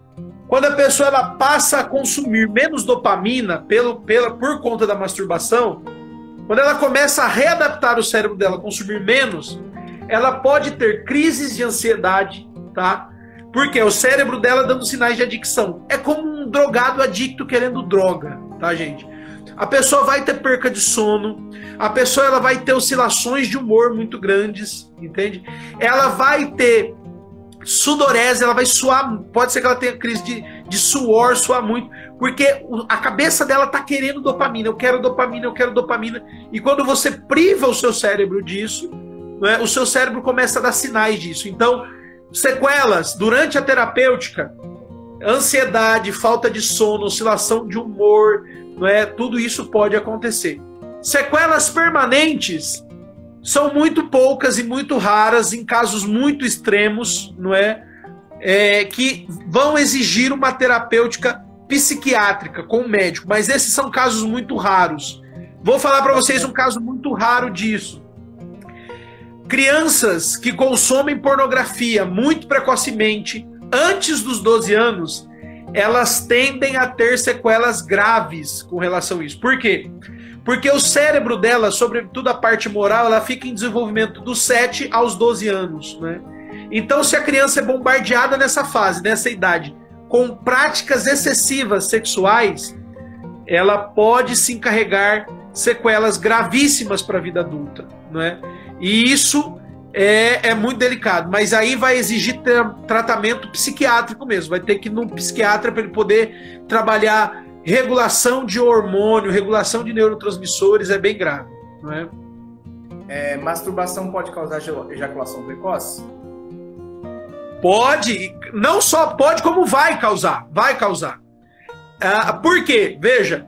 quando a pessoa ela passa a consumir menos dopamina pelo, pela, por conta da masturbação, quando ela começa a readaptar o cérebro dela consumir menos, ela pode ter crises de ansiedade, tá? Porque o cérebro dela dando sinais de adicção. É como um drogado adicto querendo droga, tá, gente? A pessoa vai ter perca de sono, a pessoa ela vai ter oscilações de humor muito grandes, entende? Ela vai ter sudorese, ela vai suar, pode ser que ela tenha crise de, de suor, suar muito, porque a cabeça dela tá querendo dopamina, eu quero dopamina, eu quero dopamina, e quando você priva o seu cérebro disso, né, o seu cérebro começa a dar sinais disso. Então, sequelas durante a terapêutica, ansiedade, falta de sono, oscilação de humor, não é? Tudo isso pode acontecer. Sequelas permanentes são muito poucas e muito raras em casos muito extremos, não é? é que vão exigir uma terapêutica psiquiátrica com o médico, mas esses são casos muito raros. Vou falar para vocês um caso muito raro disso. Crianças que consomem pornografia muito precocemente, antes dos 12 anos, elas tendem a ter sequelas graves com relação a isso. Por quê? Porque o cérebro dela, sobretudo a parte moral, ela fica em desenvolvimento dos 7 aos 12 anos, né? Então, se a criança é bombardeada nessa fase, nessa idade, com práticas excessivas sexuais, ela pode se encarregar sequelas gravíssimas para a vida adulta, né? E isso é, é muito delicado, mas aí vai exigir tratamento psiquiátrico mesmo, vai ter que ir num psiquiatra para ele poder trabalhar regulação de hormônio, regulação de neurotransmissores é bem grave, não é? é masturbação pode causar ejaculação precoce? Pode, não só pode, como vai causar, vai causar. Ah, por quê? Veja,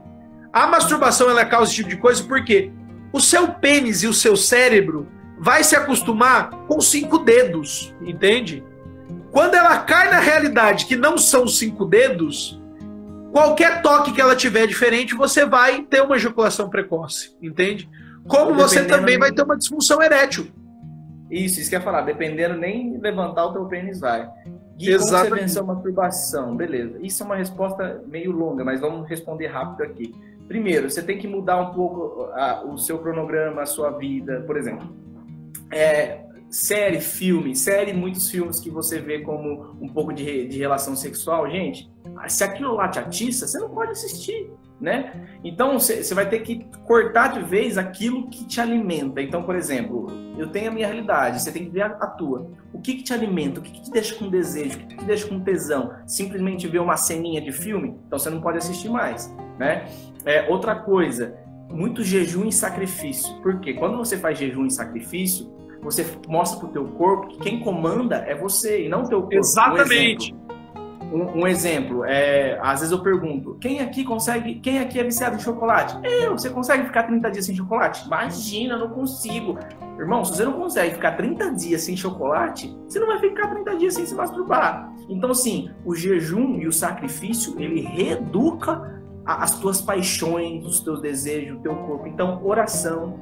a masturbação ela causa esse tipo de coisa porque o seu pênis e o seu cérebro vai se acostumar com cinco dedos, entende? Quando ela cai na realidade que não são cinco dedos, Qualquer toque que ela tiver diferente, você vai ter uma ejaculação precoce, entende? Como você também vai ter uma disfunção erétil. Isso, isso que eu ia falar. Dependendo, nem levantar o teu pênis vai. Gui, Exatamente. como você venceu uma masturbação? Beleza. Isso é uma resposta meio longa, mas vamos responder rápido aqui. Primeiro, você tem que mudar um pouco a, o seu cronograma, a sua vida. Por exemplo, é, série, filme, série, muitos filmes que você vê como um pouco de, de relação sexual, gente, se aquilo lá te atiça, você não pode assistir, né? Então você vai ter que cortar de vez aquilo que te alimenta. Então, por exemplo, eu tenho a minha realidade, você tem que ver a, a tua. O que, que te alimenta? O que, que te deixa com desejo? O que, que te deixa com tesão? Simplesmente ver uma ceninha de filme? Então você não pode assistir mais, né? É, outra coisa, muito jejum e sacrifício. Porque quando você faz jejum e sacrifício, você mostra pro teu corpo que quem comanda é você e não teu corpo. Exatamente. Um, um, exemplo, é, às vezes eu pergunto, quem aqui consegue, quem aqui é viciado em chocolate? Eu, você consegue ficar 30 dias sem chocolate? Imagina, não consigo. Irmão, se você não consegue ficar 30 dias sem chocolate, você não vai ficar 30 dias sem se masturbar. Então, assim, o jejum e o sacrifício, ele reeduca as tuas paixões, os teus desejos, o teu corpo. Então, oração,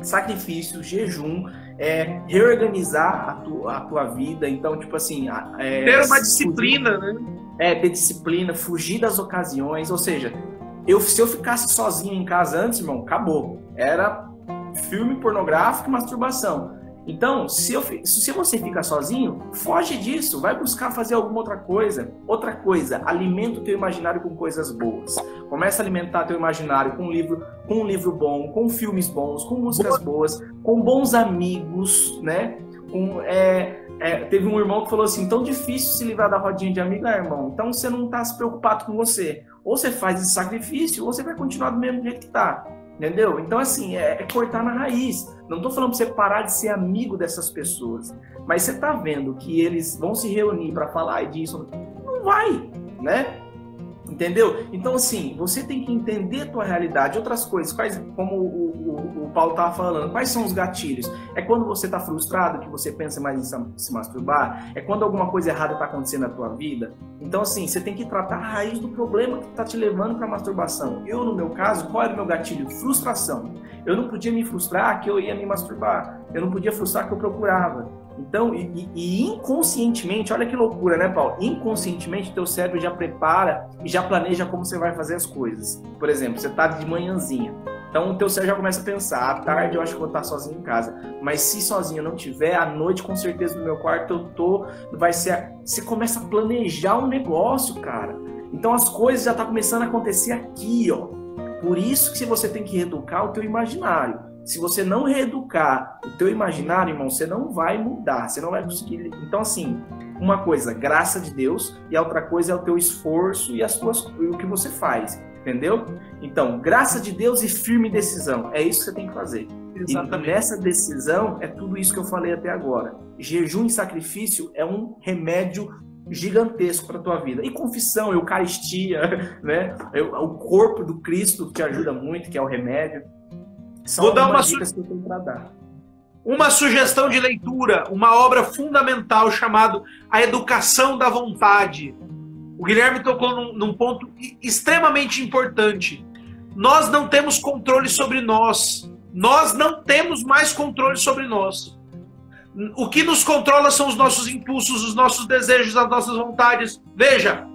sacrifício, jejum, é, reorganizar a, tu, a tua vida. Então, tipo assim. É, ter uma disciplina, fugir, né? É, ter disciplina, fugir das ocasiões. Ou seja, eu, se eu ficasse sozinho em casa antes, irmão, acabou. Era filme pornográfico e masturbação. Então, se, eu, se você fica sozinho, foge disso, vai buscar fazer alguma outra coisa. Outra coisa, alimenta o teu imaginário com coisas boas. Começa a alimentar teu imaginário com um livro, com um livro bom, com filmes bons, com músicas boas, com bons amigos, né? É, é, teve um irmão que falou assim: tão difícil se livrar da rodinha de amigo, é, irmão. Então você não está se preocupado com você. Ou você faz esse sacrifício, ou você vai continuar do mesmo jeito que está. Entendeu? Então, assim, é, é, cortar na raiz. Não estou falando para você parar de ser amigo dessas pessoas. Mas você está vendo que eles vão se reunir para falar disso. Não vai, né? Entendeu? Então, assim, você tem que entender a tua realidade. Outras coisas, quais, como o, o, o Paulo estava falando, quais são os gatilhos? É quando você está frustrado que você pensa mais em se masturbar? É quando alguma coisa errada está acontecendo na tua vida? Então, assim, você tem que tratar a raiz do problema que está te levando para a masturbação. Eu, no meu caso, qual era o meu gatilho? Frustração. Eu não podia me frustrar que eu ia me masturbar. Eu não podia frustrar que eu procurava. Então, e, e, inconscientemente, olha que loucura, né, Paulo? Inconscientemente, teu cérebro já prepara e já planeja como você vai fazer as coisas. Por exemplo, você tá de manhãzinha. Então, o teu cérebro já começa a pensar, à tarde eu acho que vou estar sozinho em casa. Mas se sozinho não tiver, à noite, com certeza, no meu quarto eu tô, vai ser... Você começa a planejar um negócio, cara. Então, as coisas já tá começando a acontecer aqui, ó. Por isso que você tem que reeducar o teu imaginário. Se você não reeducar o teu imaginário, irmão, você não vai mudar, você não vai conseguir. Então, assim, uma coisa, graça de Deus, e a outra coisa é o teu esforço e as tuas, o que você faz, entendeu? Então, graça de Deus e firme decisão, é isso que você tem que fazer. Exatamente. E nessa decisão é tudo isso que eu falei até agora. Jejum e sacrifício é um remédio gigantesco para tua vida. E confissão, eucaristia, né? O corpo do Cristo que te ajuda muito, que é o remédio. São Vou dar uma dicas que eu tenho para dar. Uma sugestão de leitura, uma obra fundamental chamada A Educação da Vontade. O Guilherme tocou num, num ponto extremamente importante. Nós não temos controle sobre nós. Nós não temos mais controle sobre nós. O que nos controla são os nossos impulsos, os nossos desejos, as nossas vontades. Veja,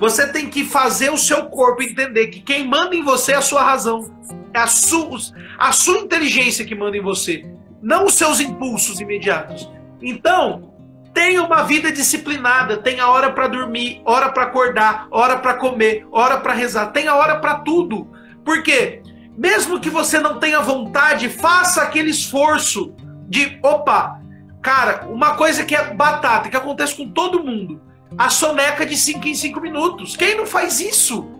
você tem que fazer o seu corpo entender que quem manda em você é a sua razão. É a sua, a sua inteligência que manda em você, não os seus impulsos imediatos. Então, tenha uma vida disciplinada, tenha hora para dormir, hora para acordar, hora para comer, hora para rezar, tenha hora para tudo. Porque mesmo que você não tenha vontade, faça aquele esforço de, opa, cara, uma coisa que é batata, que acontece com todo mundo, a soneca de 5 em 5 minutos. Quem não faz isso?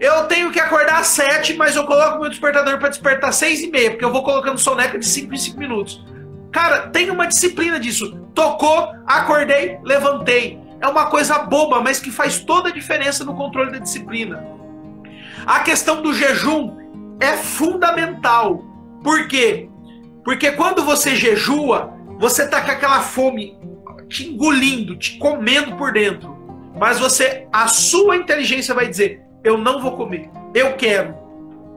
Eu tenho que acordar às 7, mas eu coloco meu despertador para despertar às 6 e meia, porque eu vou colocando soneca de 5 em 5 minutos. Cara, tem uma disciplina disso. Tocou, acordei, levantei. É uma coisa boba, mas que faz toda a diferença no controle da disciplina. A questão do jejum é fundamental. Por quê? Porque quando você jejua, você tá com aquela fome te engolindo, te comendo por dentro. Mas você, a sua inteligência vai dizer: eu não vou comer. Eu quero.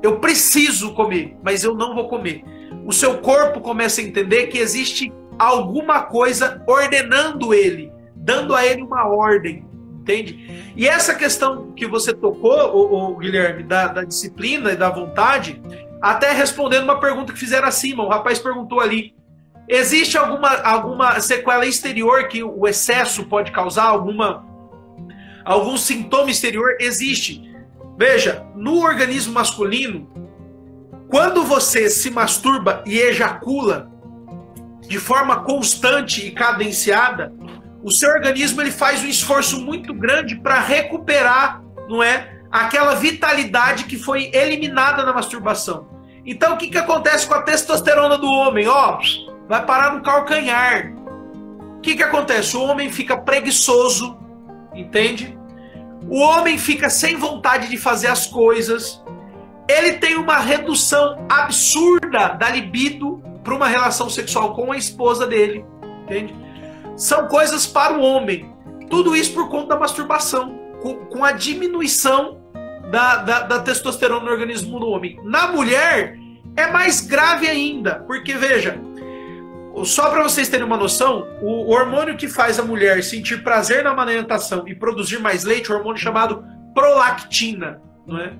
Eu preciso comer, mas eu não vou comer. O seu corpo começa a entender que existe alguma coisa ordenando ele, dando a ele uma ordem, entende? E essa questão que você tocou, o, Guilherme, da, da, disciplina e da vontade, até respondendo uma pergunta que fizeram acima, o rapaz perguntou ali: existe alguma, alguma sequela exterior que o excesso pode causar? Alguma, algum sintoma exterior? Existe. Veja, no organismo masculino, quando você se masturba e ejacula de forma constante e cadenciada, o seu organismo ele faz um esforço muito grande para recuperar, não é, aquela vitalidade que foi eliminada na masturbação. Então o que, que acontece com a testosterona do homem? Ó, vai parar no calcanhar. O que, que acontece? O homem fica preguiçoso, entende? O homem fica sem vontade de fazer as coisas. Ele tem uma redução absurda da libido para uma relação sexual com a esposa dele, entende? São coisas para o homem. Tudo isso por conta da masturbação, com, com a diminuição da, da, da testosterona no organismo do homem. Na mulher, é mais grave ainda, porque veja, só para vocês terem uma noção, o hormônio que faz a mulher sentir prazer na amamentação e produzir mais leite, é um hormônio chamado prolactina, não é?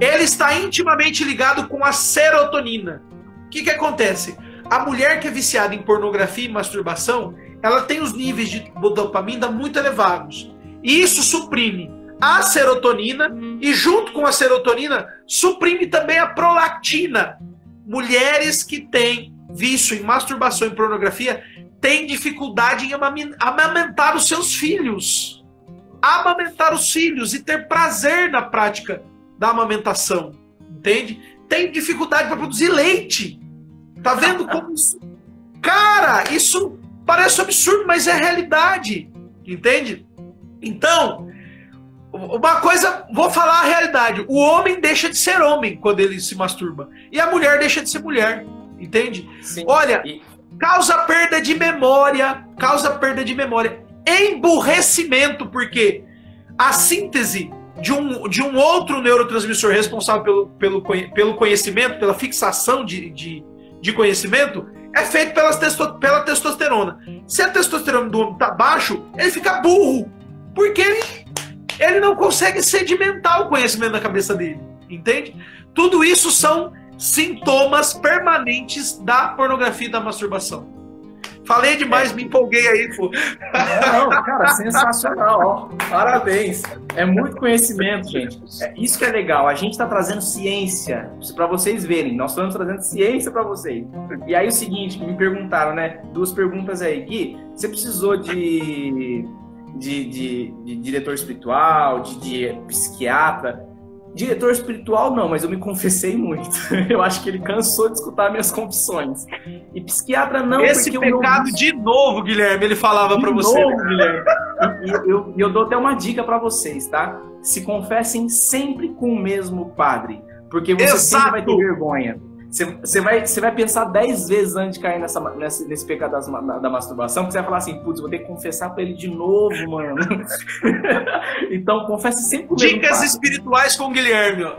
Ele está intimamente ligado com a serotonina. O que, que acontece? A mulher que é viciada em pornografia e masturbação, ela tem os níveis de dopamina muito elevados. E isso suprime a serotonina e junto com a serotonina suprime também a prolactina. Mulheres que têm vício em masturbação e pornografia têm dificuldade em amamentar os seus filhos. Amamentar os filhos e ter prazer na prática da amamentação. Entende? Tem dificuldade para produzir leite. Tá vendo como isso. Cara, isso parece absurdo, mas é realidade. Entende? Então, uma coisa, vou falar a realidade. O homem deixa de ser homem quando ele se masturba. E a mulher deixa de ser mulher. Entende? Sim. Olha, e... causa perda de memória, causa perda de memória. Emburrecimento, porque a síntese de um, de um outro neurotransmissor responsável pelo, pelo, pelo conhecimento, pela fixação de, de, de conhecimento, é feito pelas testo, pela testosterona. Se a testosterona do homem está baixo, ele fica burro. Porque ele ele não consegue sedimentar o conhecimento na cabeça dele, entende? Tudo isso são sintomas permanentes da pornografia e da masturbação. Falei demais, é. me empolguei aí, pô. Não, cara, sensacional, ó. Parabéns. É muito conhecimento, gente. É, isso que é legal. A gente está trazendo ciência para vocês verem. Nós estamos trazendo ciência para vocês. E aí o seguinte, me perguntaram, né? Duas perguntas aí. Gui, você precisou de de, de, de diretor espiritual, de, de, psiquiatra. Diretor espiritual não, mas eu me confessei muito. Eu acho que ele cansou de escutar minhas confissões. E psiquiatra não, Esse pecado de novo, Guilherme, ele falava para você. Novo, Guilherme. E eu, eu, eu dou até uma dica para vocês, tá? Se confessem sempre com o mesmo padre, porque você Exato. sempre vai ter vergonha. Você vai, vai pensar dez vezes antes de cair nessa, nesse, nesse pecado das, da, da, masturbação, porque você vai falar assim, putz, vou ter que confessar pra ele de novo, mano. então, confesse sempre Dicas espirituais com o Guilherme.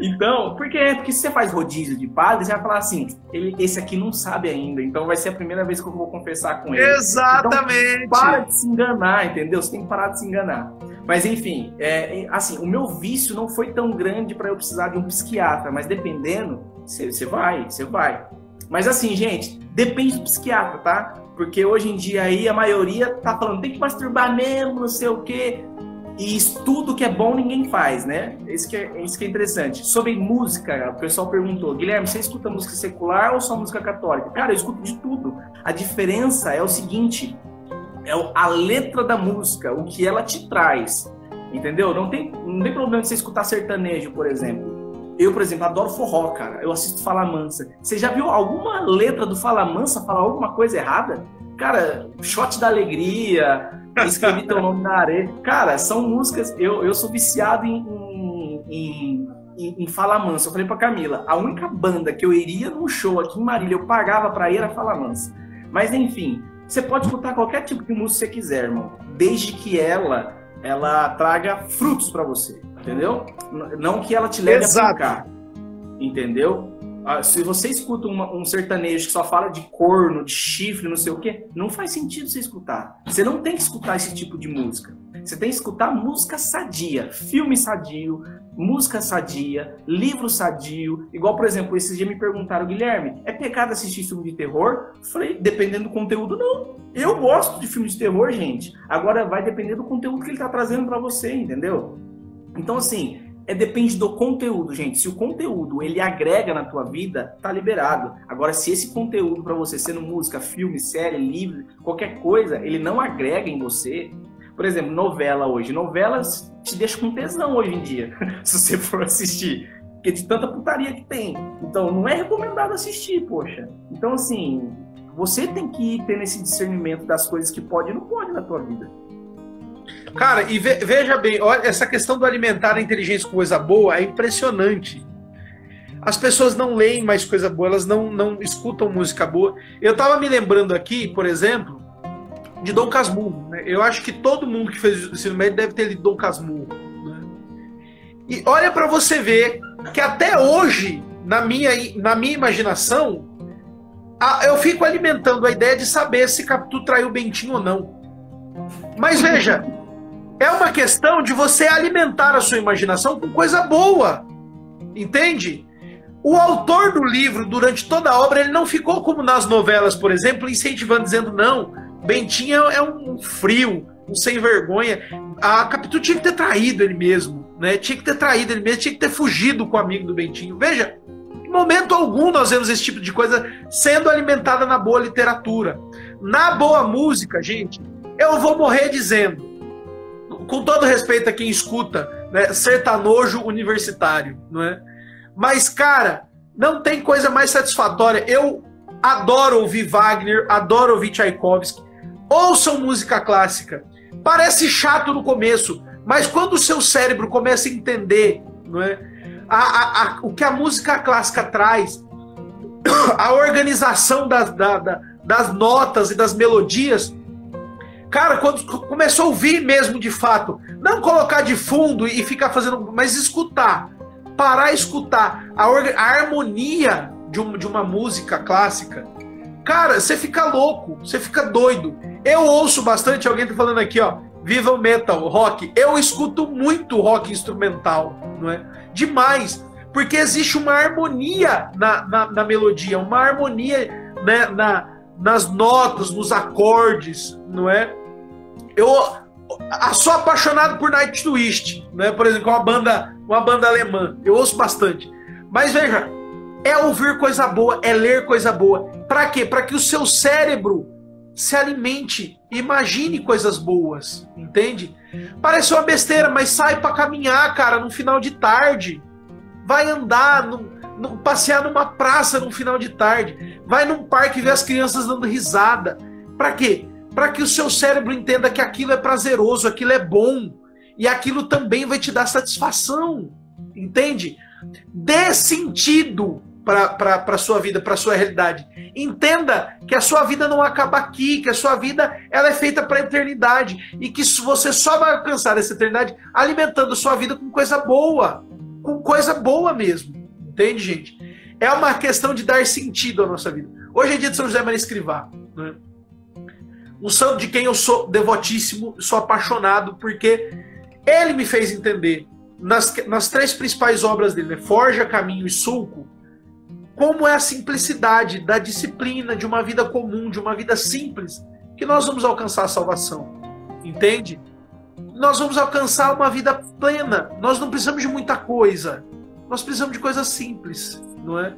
então, porque, porque se você faz rodízio de padre, você vai falar assim, ele, esse aqui não sabe ainda, então vai ser a primeira vez que eu vou confessar com ele. Exatamente. Então, para de se enganar, entendeu? Você tem que parar de se enganar. Mas enfim, é, assim, o meu vício não foi tão grande para eu precisar de um psiquiatra, mas dependendo, você vai, você vai. Mas assim, gente, depende do psiquiatra, tá? Porque hoje em dia aí a maioria tá falando, tem que masturbar mesmo, não sei o quê. E estudo que é bom ninguém faz, né? Isso que é, isso que é interessante. Sobre música, o pessoal perguntou, Guilherme, você escuta música secular ou só música católica? Cara, eu escuto de tudo. A diferença é o seguinte, é a letra da música, o que ela te traz. Entendeu? Não tem, não tem problema de você escutar sertanejo, por exemplo. Eu, por exemplo, adoro forró, cara. Eu assisto Fala Mansa. Você já viu alguma letra do Fala Mansa falar alguma coisa errada? Cara, Shot da Alegria, Escrevi Teu Nome na Areia. Cara, são músicas. Eu, eu sou viciado em, em, em, em Fala Mansa. Eu falei pra Camila, a única banda que eu iria num show aqui em Marília, eu pagava pra ir era Fala Mansa. Mas enfim, você pode escutar qualquer tipo de música que você quiser, irmão, desde que ela ela traga frutos para você, entendeu? Não que ela te leve Exato. a brincar, entendeu? Ah, se você escuta uma, um sertanejo que só fala de corno, de chifre, não sei o quê, não faz sentido você escutar. Você não tem que escutar esse tipo de música. Você tem que escutar música sadia, filme sadio, música sadia, livro sadio. Igual, por exemplo, esses dias me perguntaram, Guilherme, é pecado assistir filme de terror? Falei, dependendo do conteúdo, não. Eu gosto de filme de terror, gente. Agora vai depender do conteúdo que ele tá trazendo para você, entendeu? Então, assim, é depende do conteúdo, gente. Se o conteúdo ele agrega na tua vida, tá liberado. Agora, se esse conteúdo para você, sendo música, filme, série, livro, qualquer coisa, ele não agrega em você, Por exemplo, novela hoje. Novelas te deixam com tesão hoje em dia, se você for assistir. Porque de tanta putaria que tem. Então, não é recomendado assistir, poxa. Então, assim, você tem que ter esse discernimento das coisas que pode e não pode na tua vida. Cara, e ve veja bem, olha, essa questão do alimentar a inteligência com coisa boa é impressionante. As pessoas não leem mais coisa boa, elas não, não escutam música boa. Eu tava me lembrando aqui, por exemplo, de Dom Casmurro. Né? Eu acho que todo mundo que fez o ensino médio deve ter lido Dom Casmurro. Né? E olha para você ver que até hoje, na minha, na minha imaginação, a, eu fico alimentando a ideia de saber se Capitu traiu Bentinho ou não. Mas veja, é uma questão de você alimentar a sua imaginação com coisa boa. Entende? O autor do livro, durante toda a obra, ele não ficou como nas novelas, por exemplo, incentivando, dizendo: não, Bentinho é um frio, um sem vergonha. A Capitu tinha que ter traído ele mesmo, né? Tinha que ter traído ele mesmo, tinha que ter fugido com o amigo do Bentinho. Veja, em momento algum nós vemos esse tipo de coisa sendo alimentada na boa literatura. Na boa música, gente, eu vou morrer dizendo, com todo respeito a quem escuta, né, sertanojo universitário, não é? Mas, cara, não tem coisa mais satisfatória. Eu adoro ouvir Wagner, adoro ouvir Tchaikovsky. Ouçam música clássica. Parece chato no começo, mas quando o seu cérebro começa a entender não é, a, a, a, o que a música clássica traz, a organização das, da, da, das notas e das melodias, Cara, quando começou a ouvir mesmo de fato, não colocar de fundo e ficar fazendo, mas escutar, parar escutar a, a harmonia de, um, de uma música clássica, cara, você fica louco, você fica doido. Eu ouço bastante, alguém tá falando aqui, ó, viva o metal, rock. Eu escuto muito rock instrumental, não é? Demais, porque existe uma harmonia na, na, na melodia, uma harmonia né, na, nas notas, nos acordes, não é? Eu sou apaixonado por Night Twist, né? Por exemplo, uma banda, uma banda alemã. Eu ouço bastante. Mas veja, é ouvir coisa boa, é ler coisa boa. Para quê? Para que o seu cérebro se alimente, imagine coisas boas, entende? Parece uma besteira, mas sai para caminhar, cara, no final de tarde. Vai andar, no, no, passear numa praça no final de tarde. Vai num parque ver as crianças dando risada. Para quê? para que o seu cérebro entenda que aquilo é prazeroso, aquilo é bom e aquilo também vai te dar satisfação, entende? Dê sentido para a sua vida, para a sua realidade. Entenda que a sua vida não acaba aqui, que a sua vida ela é feita para a eternidade e que você só vai alcançar essa eternidade alimentando a sua vida com coisa boa, com coisa boa mesmo, entende, gente? É uma questão de dar sentido à nossa vida. Hoje é dia de São José Maria Escrivá, né? Um santo de quem eu sou devotíssimo, sou apaixonado, porque ele me fez entender, nas, nas três principais obras dele, né? Forja, Caminho e Sulco, como é a simplicidade da disciplina, de uma vida comum, de uma vida simples, que nós vamos alcançar a salvação. Entende? Nós vamos alcançar uma vida plena. Nós não precisamos de muita coisa. Nós precisamos de coisas simples, não é?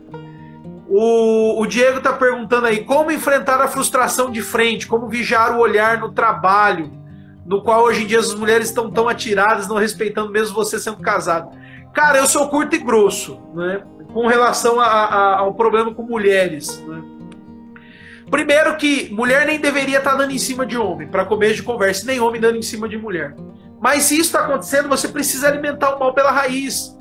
O, o Diego está perguntando aí como enfrentar a frustração de frente, como vigiar o olhar no trabalho, no qual hoje em dia as mulheres estão tão atiradas, não respeitando mesmo você sendo casado. Cara, eu sou curto e grosso, né? Com relação a, a, ao problema com mulheres. Né? Primeiro que mulher nem deveria estar tá dando em cima de homem, para começo de conversa, nem homem dando em cima de mulher. Mas se isso está acontecendo, você precisa alimentar o mal pela raiz.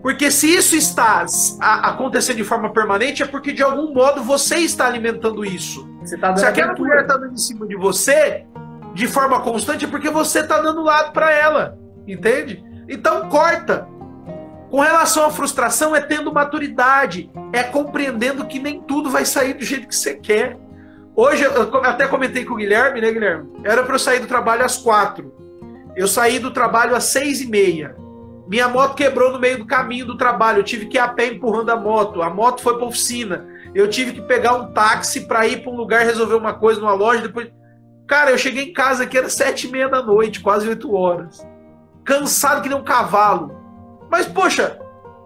Porque se isso está acontecendo de forma permanente, é porque de algum modo você está alimentando isso. Tá se aquela mulher está dando em cima de você, de forma constante, é porque você está dando lado para ela. Entende? Então corta. Com relação à frustração, é tendo maturidade, é compreendendo que nem tudo vai sair do jeito que você quer. Hoje, eu até comentei com o Guilherme, né, Guilherme? Era para eu sair do trabalho às quatro. Eu saí do trabalho às seis e meia. Minha moto quebrou no meio do caminho do trabalho. Eu tive que ir a pé empurrando a moto. A moto foi para oficina. Eu tive que pegar um táxi para ir para um lugar resolver uma coisa numa loja. Depois, cara, eu cheguei em casa aqui era sete e meia da noite, quase oito horas, cansado que nem um cavalo. Mas poxa,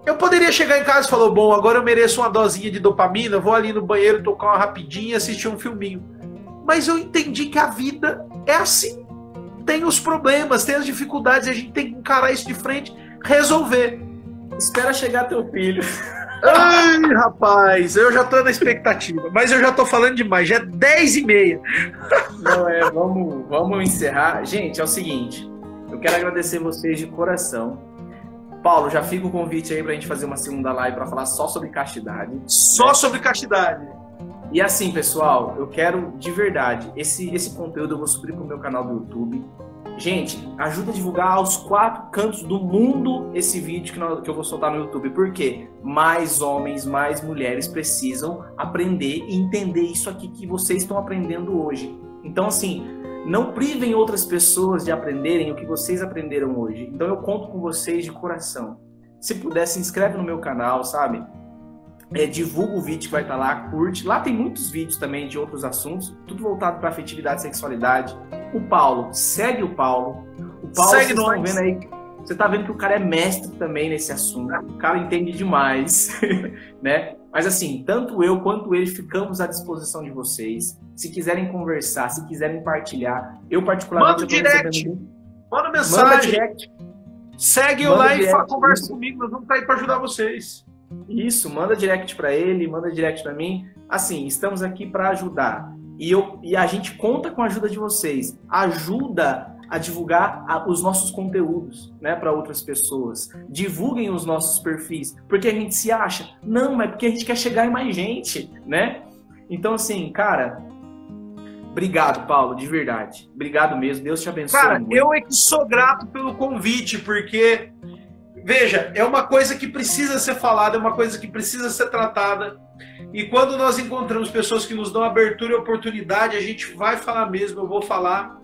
eu poderia chegar em casa e falar: bom, agora eu mereço uma dosinha de dopamina. Vou ali no banheiro tocar uma rapidinha, assistir um filminho. Mas eu entendi que a vida é assim tem os problemas, tem as dificuldades, e a gente tem que encarar isso de frente, resolver. Espera chegar teu filho. Ai, rapaz, eu já tô na expectativa, mas eu já tô falando demais, já é 10 e meia. Não é, vamos, vamos encerrar. Gente, é o seguinte, eu quero agradecer vocês de coração. Paulo, já fica o convite aí pra gente fazer uma segunda live para falar só sobre castidade. Só né? sobre castidade. E assim, pessoal, eu quero de verdade, esse, esse conteúdo eu vou subir pro meu canal do YouTube. Gente, ajuda a divulgar aos quatro cantos do mundo esse vídeo que, nós, que eu vou soltar no YouTube. Porque mais homens, mais mulheres precisam aprender e entender isso aqui que vocês estão aprendendo hoje. Então, assim, não privem outras pessoas de aprenderem o que vocês aprenderam hoje. Então, eu conto com vocês de coração. Se puder, se inscreve no meu canal, sabe? É, divulga o vídeo que vai estar lá, curte. Lá tem muitos vídeos também de outros assuntos, tudo voltado para afetividade e sexualidade. O Paulo, segue o Paulo. O Paulo, segue vocês estão vendo aí, você tá vendo que o cara é mestre também nesse assunto. O cara entende demais, né? Mas assim, tanto eu quanto ele ficamos à disposição de vocês. Se quiserem conversar, se quiserem partilhar, eu particularmente... Manda direct, recebendo... manda mensagem. Manda direct. Segue eu lá direct, e conversa isso. comigo, nós vamos estar aí para ajudar vocês. Isso, manda direct para ele, manda direct para mim. Assim, estamos aqui para ajudar. E, eu, e a gente conta com a ajuda de vocês. Ajuda a divulgar a, os nossos conteúdos né, para outras pessoas. Divulguem os nossos perfis. Porque a gente se acha? Não, mas porque a gente quer chegar em mais gente, né? Então, assim, cara, Obrigado, Paulo, de verdade. Obrigado mesmo. Deus te abençoe. Cara, muito. eu é que sou grato pelo convite, porque Veja, é uma coisa que precisa ser falada, é uma coisa que precisa ser tratada. E quando nós encontramos pessoas que nos dão abertura e oportunidade, a gente vai falar mesmo, eu vou falar.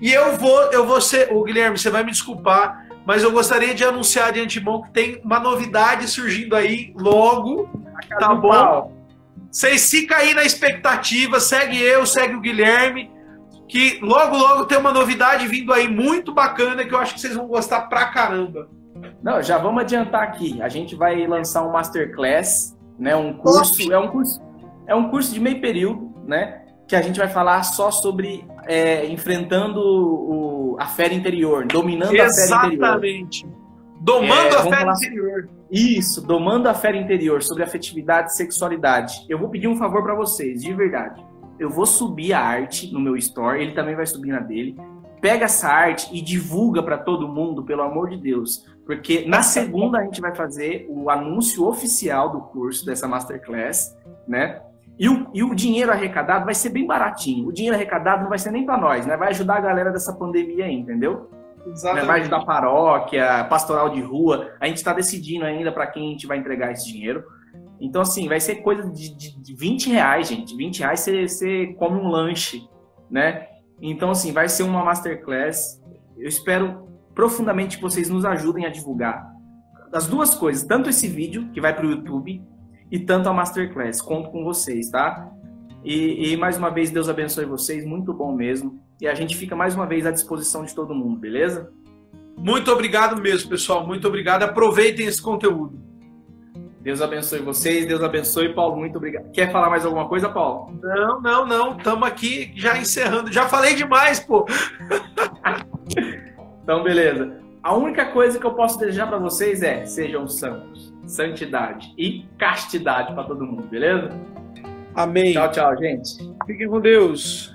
E eu vou, eu vou ser, o Guilherme, você vai me desculpar, mas eu gostaria de anunciar de antemão que tem uma novidade surgindo aí logo, tá bom? Vocês ficam aí na expectativa, segue eu, segue o Guilherme, que logo logo tem uma novidade vindo aí muito bacana que eu acho que vocês vão gostar pra caramba. Não, já vamos adiantar aqui. A gente vai lançar um masterclass, né? Um curso, é um curso, é um curso de meio período, né? Que a gente vai falar só sobre é, enfrentando o, a fera interior, dominando Exatamente. a fera interior. Exatamente. Domando é, a fera falar... interior. Isso, domando a fera interior sobre afetividade e sexualidade. Eu vou pedir um favor para vocês, de verdade. Eu vou subir a arte no meu store, ele também vai subir na dele. Pega essa arte e divulga para todo mundo, pelo amor de Deus. Porque na segunda a gente vai fazer o anúncio oficial do curso, dessa masterclass, né? E o, e o dinheiro arrecadado vai ser bem baratinho. O dinheiro arrecadado não vai ser nem para nós, né? Vai ajudar a galera dessa pandemia aí, entendeu? Exatamente. Vai ajudar a paróquia, pastoral de rua. A gente está decidindo ainda para quem a gente vai entregar esse dinheiro. Então, assim, vai ser coisa de, de, de 20 reais, gente. 20 reais você, você come um lanche, né? Então, assim, vai ser uma masterclass. Eu espero profundamente que vocês nos ajudem a divulgar as duas coisas, tanto esse vídeo que vai para o YouTube e tanto a Masterclass. Conto com vocês, tá? E, e, mais uma vez, Deus abençoe vocês, muito bom mesmo. E a gente fica mais uma vez à disposição de todo mundo, beleza? Muito obrigado mesmo, pessoal. Muito obrigado. Aproveitem esse conteúdo. Deus abençoe vocês, Deus abençoe, Paulo. Muito obrigado. Quer falar mais alguma coisa, Paulo? Não, não, não. Estamos aqui já encerrando. Já falei demais, pô. Então, beleza. A única coisa que eu posso desejar para vocês é sejam santos, santidade e castidade para todo mundo, beleza? Amém. Tchau, tchau, gente. Fiquem com Deus.